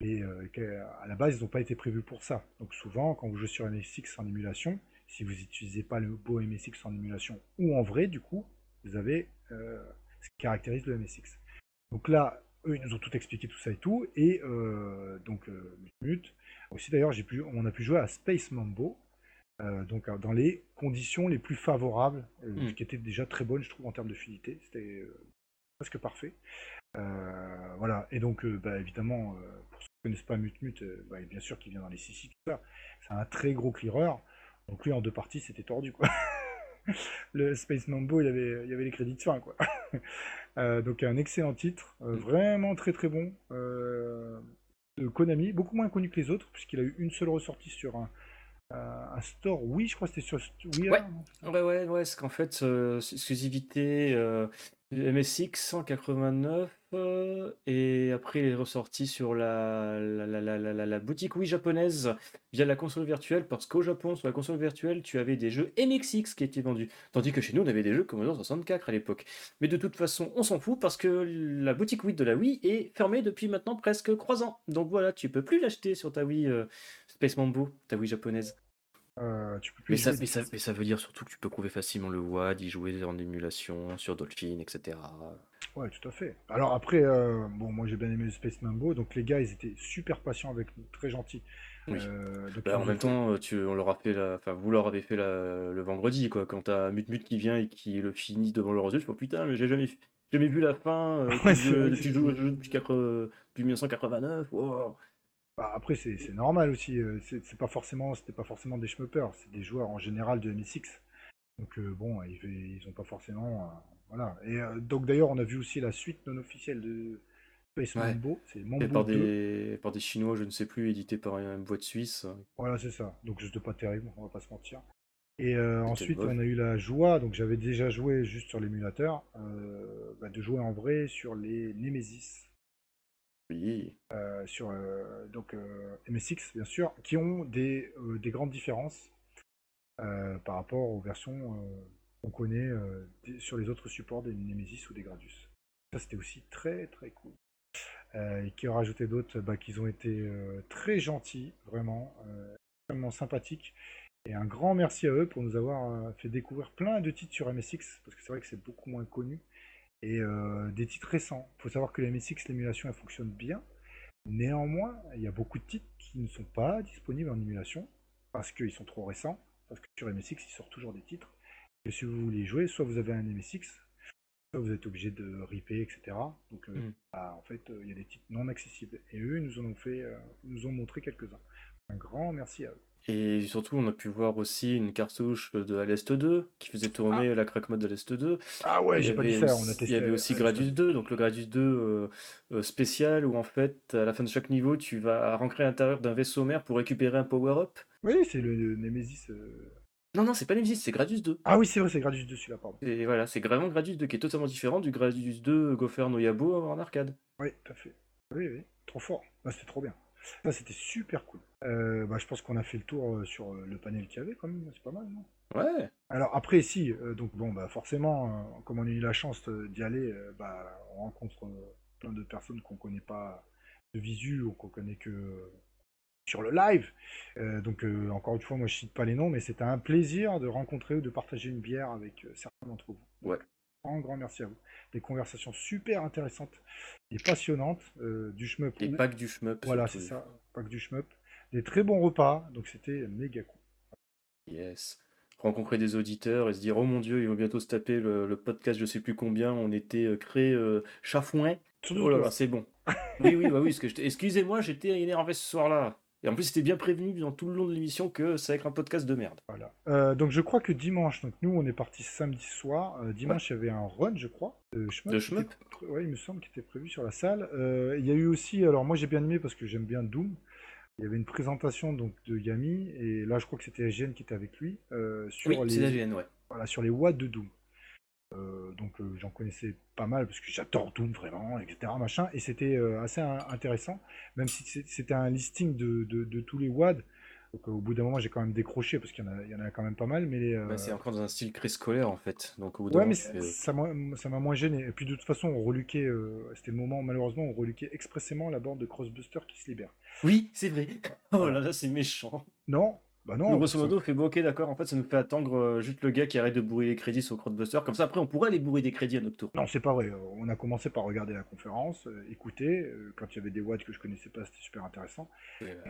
Et à la base, ils n'ont pas été prévus pour ça. Donc, souvent, quand vous jouez sur MSX en émulation, si vous n'utilisez pas le beau MSX en émulation ou en vrai, du coup, vous avez euh, ce qui caractérise le MSX. Donc là, eux, ils nous ont tout expliqué, tout ça et tout. Et euh, donc, euh, Mut. Aussi, d'ailleurs, on a pu jouer à Space Mambo. Donc, dans les conditions les plus favorables, ce hmm. qui était déjà très bonne, je trouve, en termes de fluidité. C'était presque parfait. voilà, et donc bah, évidemment, pour ceux qui ne connaissent pas Mutmut, bah, bien sûr qu'il vient dans les 6 C'est un très gros clearer. Donc lui en deux parties c'était tordu quoi. (laughs) le Space Mambo, il y avait, il y avait les crédits de fin, quoi. (laughs) Euh, donc un excellent titre, euh, vraiment très très bon. Euh, de Konami, beaucoup moins connu que les autres, puisqu'il a eu une seule ressortie sur un, un store. Oui, je crois que c'était sur oui, ouais. ouais, ouais, ouais, c'est qu'en fait, exclusivité MSX 189 euh, et après il est ressorti sur la, la, boutique Wii japonaise via la console virtuelle parce qu'au Japon sur la console virtuelle tu avais des jeux MXX qui étaient vendus. Tandis que chez nous on avait des jeux Commodore 64 à l'époque. Mais de toute façon on s'en fout parce que la boutique Wii de la Wii est fermée depuis maintenant presque 3 ans. Donc voilà tu peux plus l'acheter sur ta Wii euh, Space Mambo ta Wii japonaise euh, mais, ça, ça, veut dire surtout que tu peux trouver facilement le WAD, y jouer en émulation, sur Dolphin, etc. Ouais, tout à fait. Alors après, euh, bon, moi j'ai bien aimé le Space Mambo, donc les gars ils étaient super patients avec nous, très gentils. Euh, bah, en même temps, tu, on leur a fait la, enfin vous leur avez fait le vendredi quoi. Quand t'as Mutmut qui vient et qui le finit devant leurs yeux, je fais oh, putain, mais j'ai jamais, jamais vu la fin depuis, depuis, 1989. Wow. Bah, après, c'est normal aussi. Euh, c'est pas forcément, c'était pas forcément des schmuppers, c'est des joueurs en général de MSX. Donc euh, bon, ils, ils ont pas forcément, euh, voilà. Et donc d'ailleurs, on a vu aussi la suite non officielle de Space Mambo. C'est par des par des Chinois, je ne sais plus, édité par une boîte suisse. Voilà, c'est ça. Donc juste pas terrible, on va pas se mentir. Et ensuite, on a eu la joie, donc j'avais déjà joué juste sur l'émulateur, bah, de jouer en vrai sur les Nemesis euh, sur euh, donc euh, MSX bien sûr, qui ont des, des grandes différences par rapport aux versions qu'on connaît sur les autres supports des Nemesis ou des Gradius. Ça c'était aussi très très cool. et qui ont rajouté d'autres, bah, qu'ils ont été très gentils, vraiment, extrêmement sympathiques. Et un grand merci à eux pour nous avoir fait découvrir plein de titres sur MSX, parce que c'est vrai que c'est beaucoup moins connu et euh, des titres récents. Il faut savoir que la MSX, l'émulation, elle fonctionne bien. Néanmoins, il y a beaucoup de titres qui ne sont pas disponibles en émulation parce qu'ils sont trop récents. Parce que sur MSX, il sort toujours des titres. Et si vous voulez jouer, soit vous avez un MSX, soit vous êtes obligé de ripper, etc. Donc, euh, mm. bah, en fait, euh, il y a des titres non accessibles. Et eux, ils nous en ont fait, nous ont montré quelques-uns. Un grand merci à eux. Et surtout, on a pu voir aussi une cartouche de l'Est 2 qui faisait tourner ah. la crack mode de l'Est 2. Ah ouais, j'ai pas dit ça, on a testé. Il y avait aussi Gradius 2, donc le Gradius 2 euh, euh, spécial où en fait, à la fin de chaque niveau, tu vas rentrer à l'intérieur d'un vaisseau mère pour récupérer un power-up. Oui, c'est le, Nemesis. Euh. Non, non, c'est pas Nemesis, c'est Gradius 2. Ah oui, c'est vrai, c'est Gradius 2 celui-là, pardon. Et voilà, c'est vraiment Gradius 2 qui est totalement différent du Gradius 2 Gopher no Yabo en arcade. Oui, tout à fait. Oui, oui, trop fort. Bah, c'était trop bien. Ça, c'était super cool. Euh, bah, je pense qu'on a fait le tour euh, sur euh, le panel qu'il y avait quand même, c'est pas mal, non? Ouais. Alors après, si, donc bon, bah forcément, comme on a eu la chance d'y aller, bah, on rencontre plein de personnes qu'on connaît pas de visu ou qu'on connaît que sur le live. donc encore une fois, moi je cite pas les noms, mais c'était un plaisir de rencontrer ou de partager une bière avec certains d'entre vous. Ouais. Un grand merci à vous. Des conversations super intéressantes et passionnantes, euh, du shmup. Et pas que du shmup. Voilà, c'est ça, pas que du shmup. Des très bons repas, donc c'était méga cool. Yes. Rencontrer des auditeurs et se dire oh mon dieu, ils vont bientôt se taper le, podcast, je sais plus combien, on était euh, créé euh, chafouin. Oh là là, c'est bon. (laughs) oui, oui, bah oui, excusez-moi, j'étais énervé ce soir-là. Et en plus, c'était bien prévenu dans tout le long de l'émission que ça va être un podcast de merde. Voilà. Euh, donc je crois que dimanche, donc nous on est parti samedi soir. Euh, dimanche, il y avait un run, je crois, de Shmup. Oui, il me semble qu'il était prévu sur la salle. Euh, il y a eu aussi, alors moi j'ai bien aimé parce que j'aime bien Doom. Il y avait une présentation donc de Yami et là je crois que c'était AGN qui était avec lui sur oui, les ouais. voilà sur les watts de Doom. Euh, donc euh, j'en connaissais pas mal parce que j'adore Doom vraiment, etc. Machin, et c'était euh, assez intéressant, même si c'était un listing de, tous les WAD. Donc au bout d'un moment j'ai quand même décroché parce qu'il y, en a quand même pas mal. mais bah, C'est encore dans un style très scolaire en fait. Donc au bout ouais, mais ça m'a moins gêné. Et puis de toute façon on reluquait, c'était le moment malheureusement on reluquait expressément la bande de Crossbuster qui se libère. Oui, c'est vrai. (laughs) Oh là là, c'est méchant. Non, bah non. grosso modo, fait bon, ok, d'accord. En fait, ça nous fait attendre euh, juste le gars qui arrête de bourrer les crédits sur Crowdbuster. Comme ça, après, on pourrait aller bourrer des crédits à notre tour. Non, c'est pas vrai. On a commencé par regarder la conférence, euh, écouter. Euh, quand il y avait des watts que je connaissais pas, c'était super intéressant.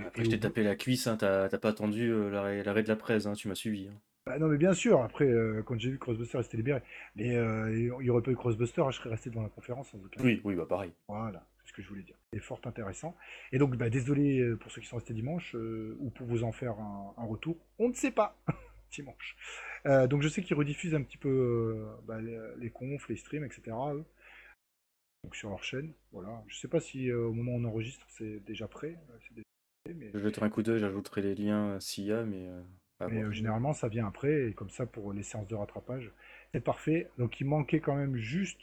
après, je t'ai tapé la cuisse. Hein, T'as pas attendu l'arrêt de la presse. Hein, tu m'as suivi. Hein. Bah, non, mais bien sûr, après, quand j'ai vu que Crossbuster restait libéré. Mais il n'y aurait pas eu Crossbuster, je serais resté devant la conférence sans aucun. Oui, oui, bah pareil. Voilà, ce que je voulais dire. C'est fort intéressant. Et donc, bah, désolé euh, pour ceux qui sont restés dimanche, euh, ou pour vous en faire un, un retour. On ne sait pas, (laughs) dimanche. Euh, donc, je sais qu'ils rediffusent un petit peu euh, bah, les, les confs, les streams, etc. Donc, sur leur chaîne. Voilà. Je sais pas si au moment où on enregistre, c'est déjà prêt. déjà prêt, mais Je jetterai un coup d'œil, j'ajouterai les liens s'il y a, mais. euh, généralement, ça vient après, et comme ça, pour les séances de rattrapage, c'est parfait. Donc, il manquait quand même juste,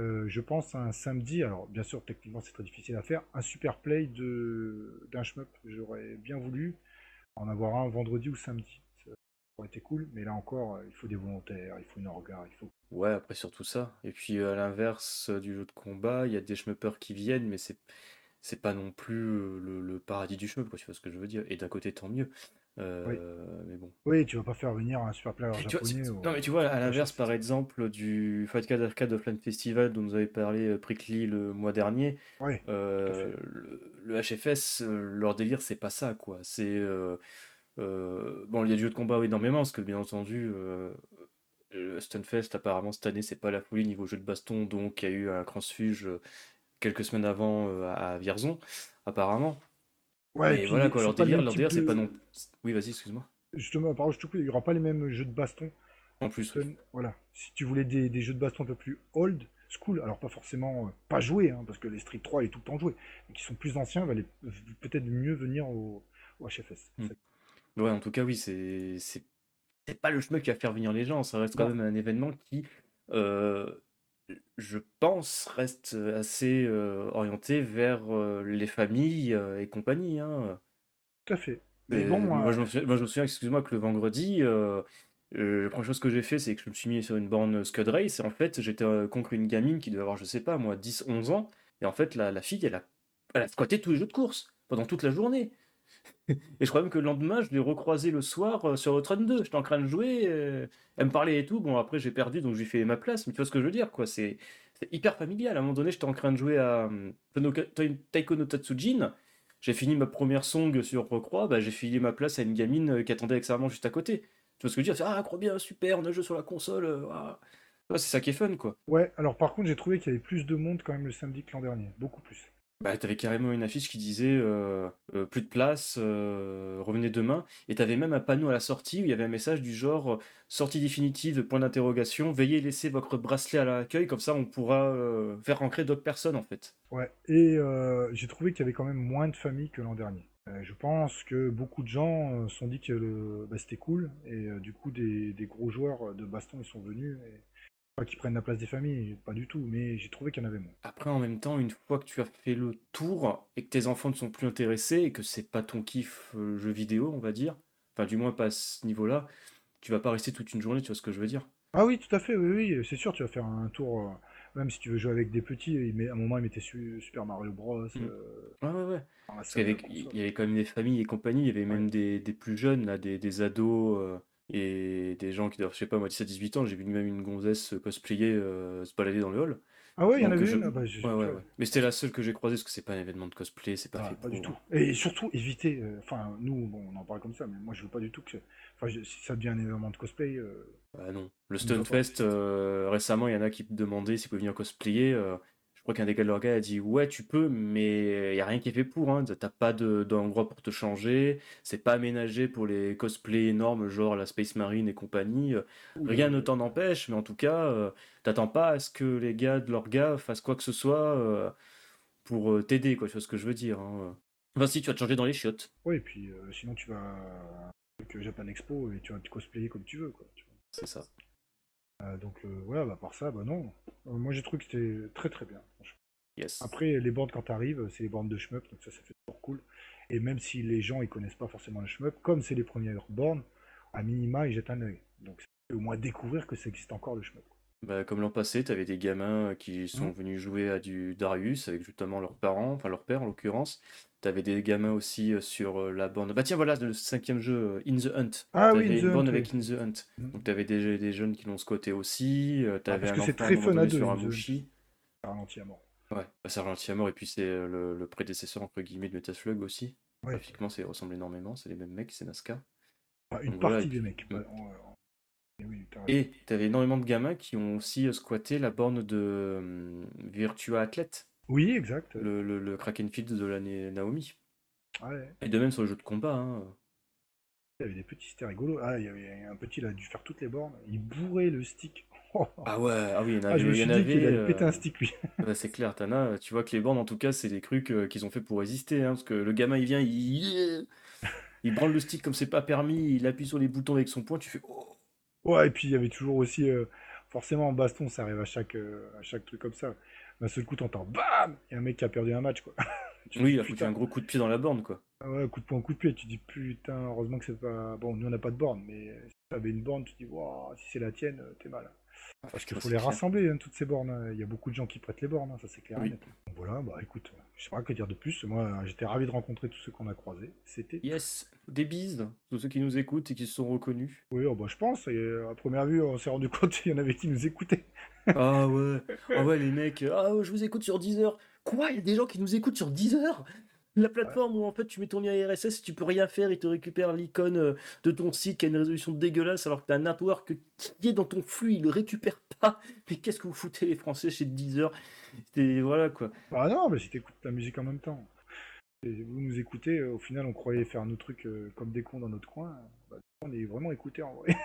euh, je pense, un samedi. Alors, bien sûr, techniquement, c'est très difficile à faire. Un super play d'un shmup. J'aurais bien voulu en avoir un vendredi ou samedi. Ça aurait été cool, mais là encore, euh, il faut des volontaires, il faut une orga, il faut. Ouais, après surtout ça. Et puis à l'inverse euh, du jeu de combat, il y a des shmuppers qui viennent, mais c'est pas non plus euh, le, le paradis du shmup, quoi, tu vois ce que je veux dire. Et d'un côté, tant mieux. Euh, mais bon. Oui, tu vas pas faire venir un super player vois, japonais. non mais tu vois, à l'inverse par exemple du Fight Card Arcade Offline Festival dont nous avait parlé euh, Prickly le mois dernier, Ouais, euh, le, le HFS, leur délire c'est pas ça quoi. C'est euh, bon il y a du jeu de combat énormément parce que bien entendu le Stunfest apparemment cette année c'est pas la folie niveau jeu de baston donc il y a eu un transfuge quelques semaines avant à Vierzon apparemment. Ouais. et Mais puis, voilà quoi leur délire, leur c'est pas non. Oui vas-y excuse-moi. Justement, par contre, je te coupe, il y aura pas les mêmes jeux de baston. En plus. oui. Voilà. Si tu voulais des, des jeux de baston un peu plus old school, alors pas forcément euh, pas joués, hein, parce que les Street 3 est tout le temps joué, mais qui sont plus anciens, va peut-être mieux venir au, au HFS. Hmm. Ouais, en tout cas, oui, c'est c'est pas le chemin qui va faire venir les gens. Ça reste quand même un événement qui, euh, je pense, reste assez euh, orienté vers euh, les familles euh, et compagnie. Hein. Tout à fait. Mais bon, moi, je me souviens, moi, je me souviens, excuse-moi, que le vendredi, la première chose que j'ai fait, c'est que je me suis mis sur une borne Scud Race. Et en fait, j'étais contre une gamine qui devait avoir, je sais pas, moi, 10-11 ans. Et en fait, la, la fille, elle a, elle a squatté tous les jeux de course pendant toute la journée. Et je crois même que le lendemain, je l'ai recroisé le soir euh, sur Outrun 2. J'étais en train de jouer, euh, elle me parlait et tout. Bon, après, j'ai perdu, donc je lui ai fait ma place. Mais tu vois ce que je veux dire, quoi. C'est hyper familial. À un moment donné, j'étais en train de jouer à euh, Tonoka- Tai- Taiko no Tatsujin. J'ai fini ma première song sur Recroix. Bah, j'ai filé ma place à une gamine euh, qui attendait extrêmement juste à côté. Tu vois ce que je veux dire? Ah, trop bien, super, on a joué sur la console. euh, c'est ça qui est fun, quoi. ouais, alors par contre, j'ai trouvé qu'il y avait plus de monde quand même le samedi que l'an dernier. Beaucoup plus. Bah, t'avais carrément une affiche qui disait euh, euh, plus de place, euh, revenez demain. Et t'avais même un panneau à la sortie où il y avait un message du genre sortie définitive, point d'interrogation, veuillez laisser votre bracelet à l'accueil, comme ça on pourra faire rentrer d'autres personnes en fait. Ouais. Et j'ai trouvé qu'il y avait quand même moins de familles que l'an dernier. Je pense que beaucoup de gens se sont dit que bah, c'était cool, et du coup, des, des gros joueurs de baston ils sont venus. Et... Pas qu'ils prennent la place des familles, pas du tout, mais j'ai trouvé qu'il y en avait moins. Après, en même temps, une fois que tu as fait le tour et que tes enfants ne sont plus intéressés et que c'est pas ton kiff euh, jeu vidéo, on va dire, enfin du moins pas à ce niveau-là, tu vas pas rester toute une journée, tu vois ce que je veux dire? Ah oui, tout à fait, oui, oui, c'est sûr, tu vas faire un tour, euh, même si tu veux jouer avec des petits, il met- à un moment il mettait su- Super Mario Bros. Mm. euh, Ouais, ouais, ouais. Parce qu'il y avait, la il console. y avait quand même des familles et compagnie, il y avait même Ouais. des, des plus jeunes, là, des, des ados et des gens qui doivent, je sais pas, moi, 17 à 18 ans. J'ai vu même une gonzesse cosplayer euh, se balader dans le hall. Ah ouais, il y en avait je- une? Ah bah, Ouais, ouais. Mais c'était la seule que j'ai croisée parce que c'est pas un événement de cosplay, c'est pas Ah, fait pas du tout. Et surtout, éviter, euh, enfin, nous, bon, on en parle comme ça, mais moi je veux pas du tout que, enfin, je- si ça devient un événement de cosplay, euh, Bah non. Le. Stunfest, euh, récemment, il y en a qui demandaient s'ils pouvaient venir cosplayer. Je crois qu'un des gars de leur gars a dit Ouais, tu peux, mais il n'y a rien qui est fait pour. Hein. T'as pas de- d'endroit pour te changer. C'est pas aménagé pour les cosplays énormes, genre la Space Marine et compagnie. Rien ne t'en empêche, mais en tout cas, euh, t'attends pas à ce que les gars de leur gars fassent quoi que ce soit euh, pour euh, t'aider, quoi. Tu vois ce que je veux dire. Hein. Enfin, si, tu vas te changer dans les chiottes. ouais, et puis euh, sinon tu vas à Japan Expo et tu vas te cosplayer comme tu veux, quoi. C'est ça. Euh, donc euh, voilà, bah, par ça, bah non. Euh, moi j'ai trouvé que c'était très très bien. franchement. Yes. Après, les bornes quand t'arrives, c'est les bornes de shmup, donc ça, ça fait toujours cool. Et même si les gens ils connaissent pas forcément le shmup, comme c'est les premières bornes, à minima ils jettent un œil. Donc ça fait au moins découvrir que ça existe encore le shmup. Bah, comme l'an passé, tu avais des gamins qui sont Mhm. venus jouer à du Darius avec justement leurs parents, enfin leur père en l'occurrence. Tu avais des gamins aussi euh, sur euh, la borne. Bah tiens, voilà, le cinquième jeu, euh, In the Hunt. Ah oui, une borne oui. avec In the Hunt. Mhm. Donc tu avais des, des jeunes qui l'ont squatté aussi. Ah, avais parce un enfant très fun à deux, sur un. Ça ralentit à mort. Ouais, bah, ça ralentit à mort. Et puis c'est le, le prédécesseur entre guillemets de Metal Slug aussi. Ouais. Graphiquement, ça ressemble énormément. C'est les mêmes mecs, c'est Nazca. Enfin, une Donc partie des mecs. Mm. t'as raison. Et t'avais énormément de gamins qui ont aussi squatté la borne de hum, Virtua Athlete, Oui, exact. le, le, le Krakenfield de l'année Naomi. Ouais. Et de même sur le jeu de combat. Hein. Il y avait des petits, c'était rigolo. Ah, il y avait un petit, il a dû faire toutes les bornes. Il bourrait le stick. (laughs) Oh. Ah ouais, ah oui, il y en Ah, avait. je me suis dit qu'il avait, euh, péter un stick, lui. (laughs) bah, c'est clair, t'en as, tu vois que les bornes, en tout cas, c'est des trucs euh, qu'ils ont fait pour résister. hein, parce que le gamin, il vient, il, il (laughs) branle le stick comme c'est pas permis, il appuie sur les boutons avec son poing, tu fais. Oh. Ouais, et puis il y avait toujours aussi, euh, forcément en baston, ça arrive à chaque, euh, à chaque truc comme ça. D'un seul coup, t'entends BAM Il y a un mec qui a perdu un match, quoi. (laughs) Oui, il a foutu un gros coup de pied dans la borne, quoi. Ah Ouais, coup de poing, coup de pied. Tu dis putain, heureusement que c'est pas. Bon, nous on n'a pas de borne, mais si t'avais une borne, tu dis, waouh, si c'est la tienne, euh, t'es mal. Parce qu'il faut les clair. rassembler, hein, toutes ces bornes. hein. Il y a beaucoup de gens qui prêtent les bornes, hein, ça c'est clair. et Oui. net. Donc voilà, bah écoute, je sais pas que dire de plus. Moi, j'étais ravi de rencontrer tous ceux qu'on a croisés. C'était. Yes, des bises, tous ceux qui nous écoutent et qui se sont reconnus. Oui, oh, bah, je pense. Et à première vue, on s'est rendu (laughs) compte qu'il y en avait qui nous écoutaient. Ah ouais, ah ouais, les mecs, ah ouais, je vous écoute sur Deezer. Quoi, il y a des gens qui nous écoutent sur Deezer La plateforme où en fait tu mets ton lien RSS et tu peux rien faire, il te récupère l'icône euh, de ton site qui a une résolution dégueulasse alors que t'as un network qui est dans ton flux, il le récupère pas. Mais qu'est-ce que vous foutez les Français chez Deezer Et voilà quoi. Ah non, mais si t'écoutes la musique en même temps. Et vous nous écoutez, euh, au final, on croyait faire nos trucs euh, comme des cons dans notre coin. Bah, on est vraiment écoutés en vrai. (laughs)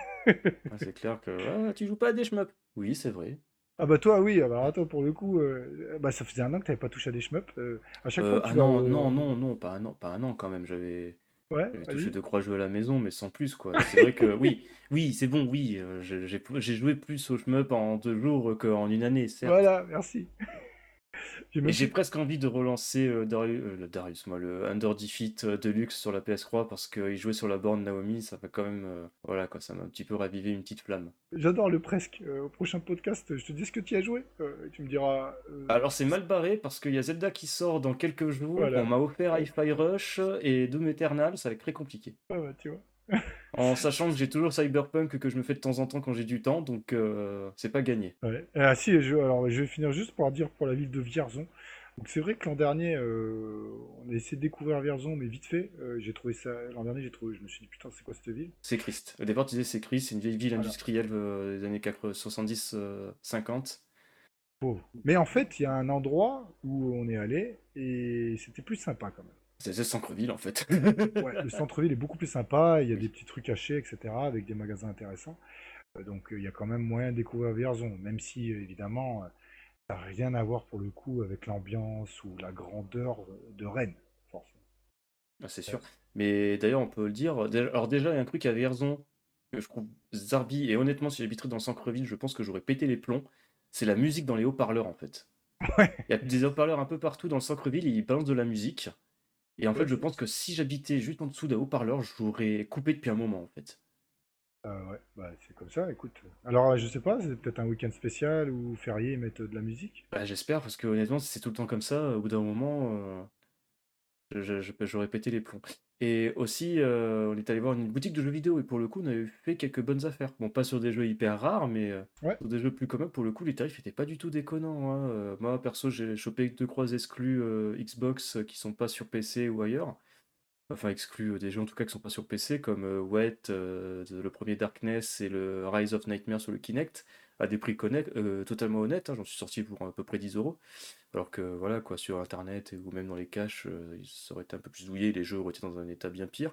Ah, c'est clair que ah, tu joues pas à des shmups. Oui, c'est vrai. Ah bah toi, oui. Alors attends, pour le coup, euh, bah ça faisait un an que t'avais pas touché à des shmups. euh, à chaque Euh, fois que ah tu vas non, au- non, non, non, pas un an, pas un an quand même. J'avais Ouais, j'avais vas-y. touché deux croix jeux à la maison, mais sans plus quoi. C'est vrai que oui, oui, c'est bon, oui. euh, j'ai j'ai- j'ai joué plus au shmup en deux jours qu'en une année, certes. Voilà, merci. (laughs) J'ai presque envie de relancer euh, Darius, euh, le Darius, moi, le Under Defeat euh, Deluxe sur la PS3 parce qu'il jouait sur la borne Naomi, ça va quand même, voilà quoi, ça m'a un petit peu ravivé une petite flamme. J'adore le presque. Au prochain podcast, je te dis ce que tu as joué. et tu me diras. Alors c'est mal barré parce qu'il y a Zelda qui sort dans quelques jours, Voilà. on m'a offert Hi-Fi Rush et Doom Eternal, ça va être très compliqué. ah bah, tu vois. (laughs) En sachant que j'ai toujours Cyberpunk que je me fais de temps en temps quand j'ai du temps, donc euh, c'est pas gagné. Ouais. Ah si, je, alors je vais finir juste pour dire pour la ville de Vierzon. Donc c'est vrai que l'an dernier, euh, on a essayé de découvrir Vierzon, mais vite fait. Euh, j'ai trouvé ça. L'an dernier, j'ai trouvé. Je me suis dit putain, c'est quoi cette ville? C'est Christ. Au départ tu disais c'est Christ, c'est une vieille ville Voilà. industrielle euh, des années 70-50. Pauvre. Mais en fait, il y a un endroit où on est allé et c'était plus sympa quand même. C'est c'est Centre-ville en fait. Ouais, le (laughs) centre-ville est beaucoup plus sympa. Il y a des petits trucs cachés, etc., avec des magasins intéressants. Euh, donc euh, il y a quand même moyen de découvrir Vierzon, même si euh, évidemment, ça n'a rien à voir pour le coup avec l'ambiance ou la grandeur de Rennes, forcément. Ah, c'est sûr. Mais d'ailleurs, on peut le dire. Alors, déjà, il y a un truc à Vierzon que je trouve zarbi. Et honnêtement, si j'habiterais dans le centre-ville, je pense que j'aurais pété les plombs. C'est la musique dans les haut-parleurs, en fait. (laughs) Ouais. Il y a des haut-parleurs un peu partout dans le centre-ville ils balancent de la musique. Et en fait, je pense que si j'habitais juste en dessous d'un haut-parleur, j'aurais coupé depuis un moment, en fait. Euh, ouais, bah, c'est comme ça, écoute. Alors, je sais pas, c'est peut-être un week-end spécial ou férié, mettent euh, de la musique? Bah, j'espère, parce que honnêtement, si c'est tout le temps comme ça, au bout d'un moment, euh, je- je- j'aurais pété les plombs. Et aussi, euh, on est allé voir une boutique de jeux vidéo et pour le coup, on avait fait quelques bonnes affaires. Bon, pas sur des jeux hyper rares, mais euh, Ouais. sur des jeux plus communs. Pour le coup, les tarifs étaient pas du tout déconnants. hein. Euh, moi, perso, j'ai chopé deux croix exclus Xbox qui sont pas sur PC ou ailleurs. Enfin, exclus des jeux en tout cas qui sont pas sur PC, comme Wet, le premier Darkness et le Rise of Nightmare sur le Kinect, à des prix connect- euh, totalement honnêtes. hein. J'en suis sorti pour à peu près 10 euros. Alors que voilà, quoi, sur internet et- ou même dans les caches, euh, ça aurait été un peu plus douillé, les jeux auraient été dans un état bien pire.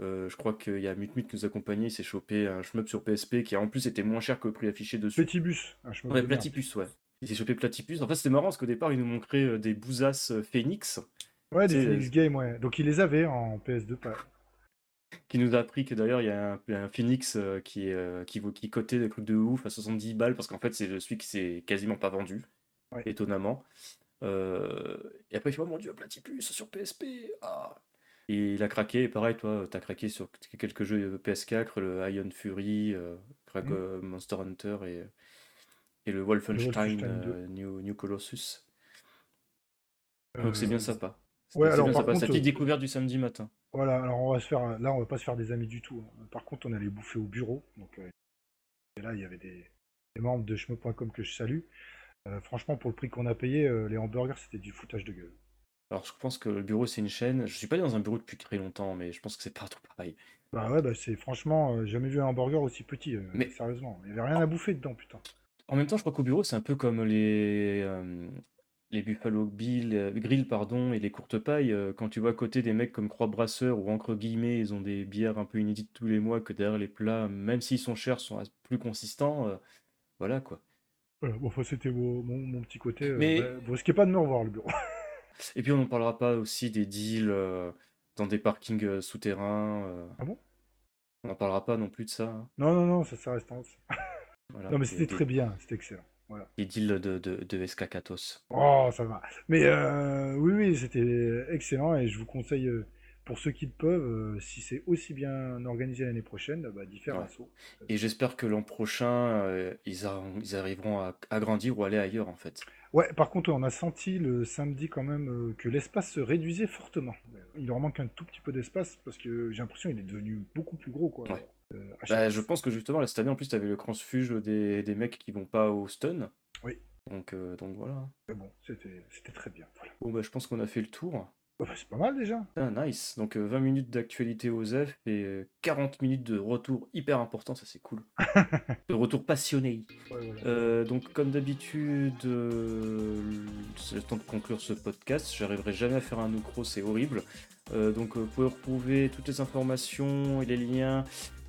Euh, je crois qu'il y a Mutmut qui nous accompagnait, il s'est chopé un shmup sur PSP qui en plus était moins cher que le prix affiché dessus. Petit bus, un chemin Ouais. Platypus, ouais. Il s'est chopé Platypus. En fait, c'était marrant parce qu'au départ, il nous montrait euh, des bousasses Phoenix Ouais, des Phoenix Game, ouais. Donc, ils les avaient en PS2, pas. Qui nous a appris que d'ailleurs il y a un, un Phoenix euh, qui, est, euh, qui, cotait des trucs de ouf à 70 balles parce qu'en fait c'est celui qui s'est quasiment pas vendu, Ouais. étonnamment. Euh, et après il fait oh mon dieu Platypus sur PSP ah. Et il a craqué, et pareil toi t'as craqué sur quelques jeux PS4, le Iron Fury, Crack- Mm. Monster Hunter et, et le Wolfenstein, Wolfenstein New, New Colossus. Donc c'est bien sympa. C'est ouais, alors, bien sympa, contre, sa petite découverte du samedi matin. Voilà, alors on va se faire, là on va pas se faire des amis du tout. hein. Par contre, on allait bouffer au bureau. Donc, euh, et là, il y avait des, des membres de chemo.com que je salue. Euh, franchement, pour le prix qu'on a payé, euh, les hamburgers, c'était du foutage de gueule. Alors, je pense que le bureau, c'est une chaîne. Je suis pas allé dans un bureau depuis très longtemps, mais je pense que c'est partout pareil. Bah ouais, bah c'est franchement, jamais vu un hamburger aussi petit, Mais- sérieusement. Il y avait rien à bouffer dedans, putain. En même temps, je crois qu'au bureau, c'est un peu comme les, euh, les Buffalo Bill, euh, Grill pardon, et les courtes pailles. euh, quand tu vois à côté des mecs comme Croix Brasseur ou entre guillemets, ils ont des bières un peu inédites tous les mois, que derrière les plats, même s'ils sont chers, sont plus consistants. euh, voilà quoi. Voilà, bon, enfin, c'était mon, mon- mon petit côté. Mais- bah, vous risquez pas de me revoir, le bureau. (laughs) Et puis on n'en parlera pas aussi des deals dans des parkings souterrains. Ah bon? On n'en parlera pas non plus de ça. hein. non, non, non, ça, ça reste en... Voilà, Non, mais c'était très bien, c'était excellent. Voilà. des deals de, de, de SK Katos. Oh, ça va. Mais euh, oui, oui, c'était excellent et je vous conseille, euh, pour ceux qui le peuvent, euh, si c'est aussi bien organisé l'année prochaine, bah, d'y faire Ouais. un saut. Et j'espère que l'an prochain, euh, ils, a- ils arriveront à, à grandir ou aller ailleurs en fait. Ouais, par contre, on a senti le samedi quand même que l'espace se réduisait fortement. Il leur manque un tout petit peu d'espace parce que j'ai l'impression qu'il est devenu beaucoup plus gros, quoi. Ouais. Euh, Bah, je pense que justement, là, cette année, en plus, tu avais le transfuge des, des mecs qui vont pas au stun. Oui. Donc, euh, donc voilà. Mais bon, c'était très bien. Voilà. Bon, bah, je pense qu'on a fait le tour. Bah, c'est pas mal déjà. Ah, nice. Donc, euh, 20 minutes d'actualité aux F et euh, 40 minutes de retour hyper important, ça c'est cool. (laughs) de retour passionné. Ouais, voilà. Euh, donc, comme d'habitude, euh, c'est le temps de conclure ce podcast. J'arriverai jamais à faire un outro, c'est horrible. Euh, donc, euh, vous pouvez retrouver toutes les informations et les liens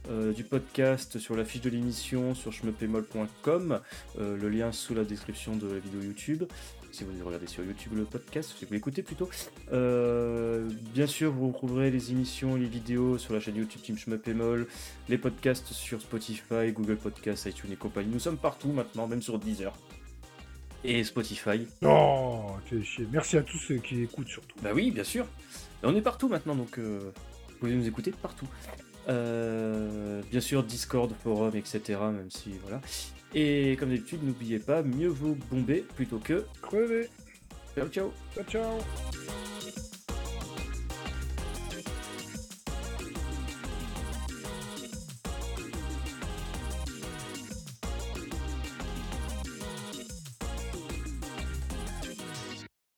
euh, du podcast sur la fiche de l'émission sur schmeppemol.com. Euh, le lien sous la description de la vidéo YouTube. Si vous regardez sur YouTube le podcast, si vous l'écoutez plutôt. Euh, bien sûr, vous retrouverez les émissions et les vidéos sur la chaîne YouTube Team Schmeppemol, les podcasts sur Spotify, Google Podcasts, iTunes et compagnie. Nous sommes partout maintenant, même sur Deezer et Spotify. Oh. Merci à tous ceux qui écoutent surtout. Bah oui, bien sûr. Et on est partout maintenant, donc euh, vous pouvez nous écouter partout. Euh, bien sûr, Discord, forum, etc. Même si voilà. Et comme d'habitude, n'oubliez pas, mieux vaut bomber plutôt que. Crevez. Ciao, ciao. Ciao, ciao.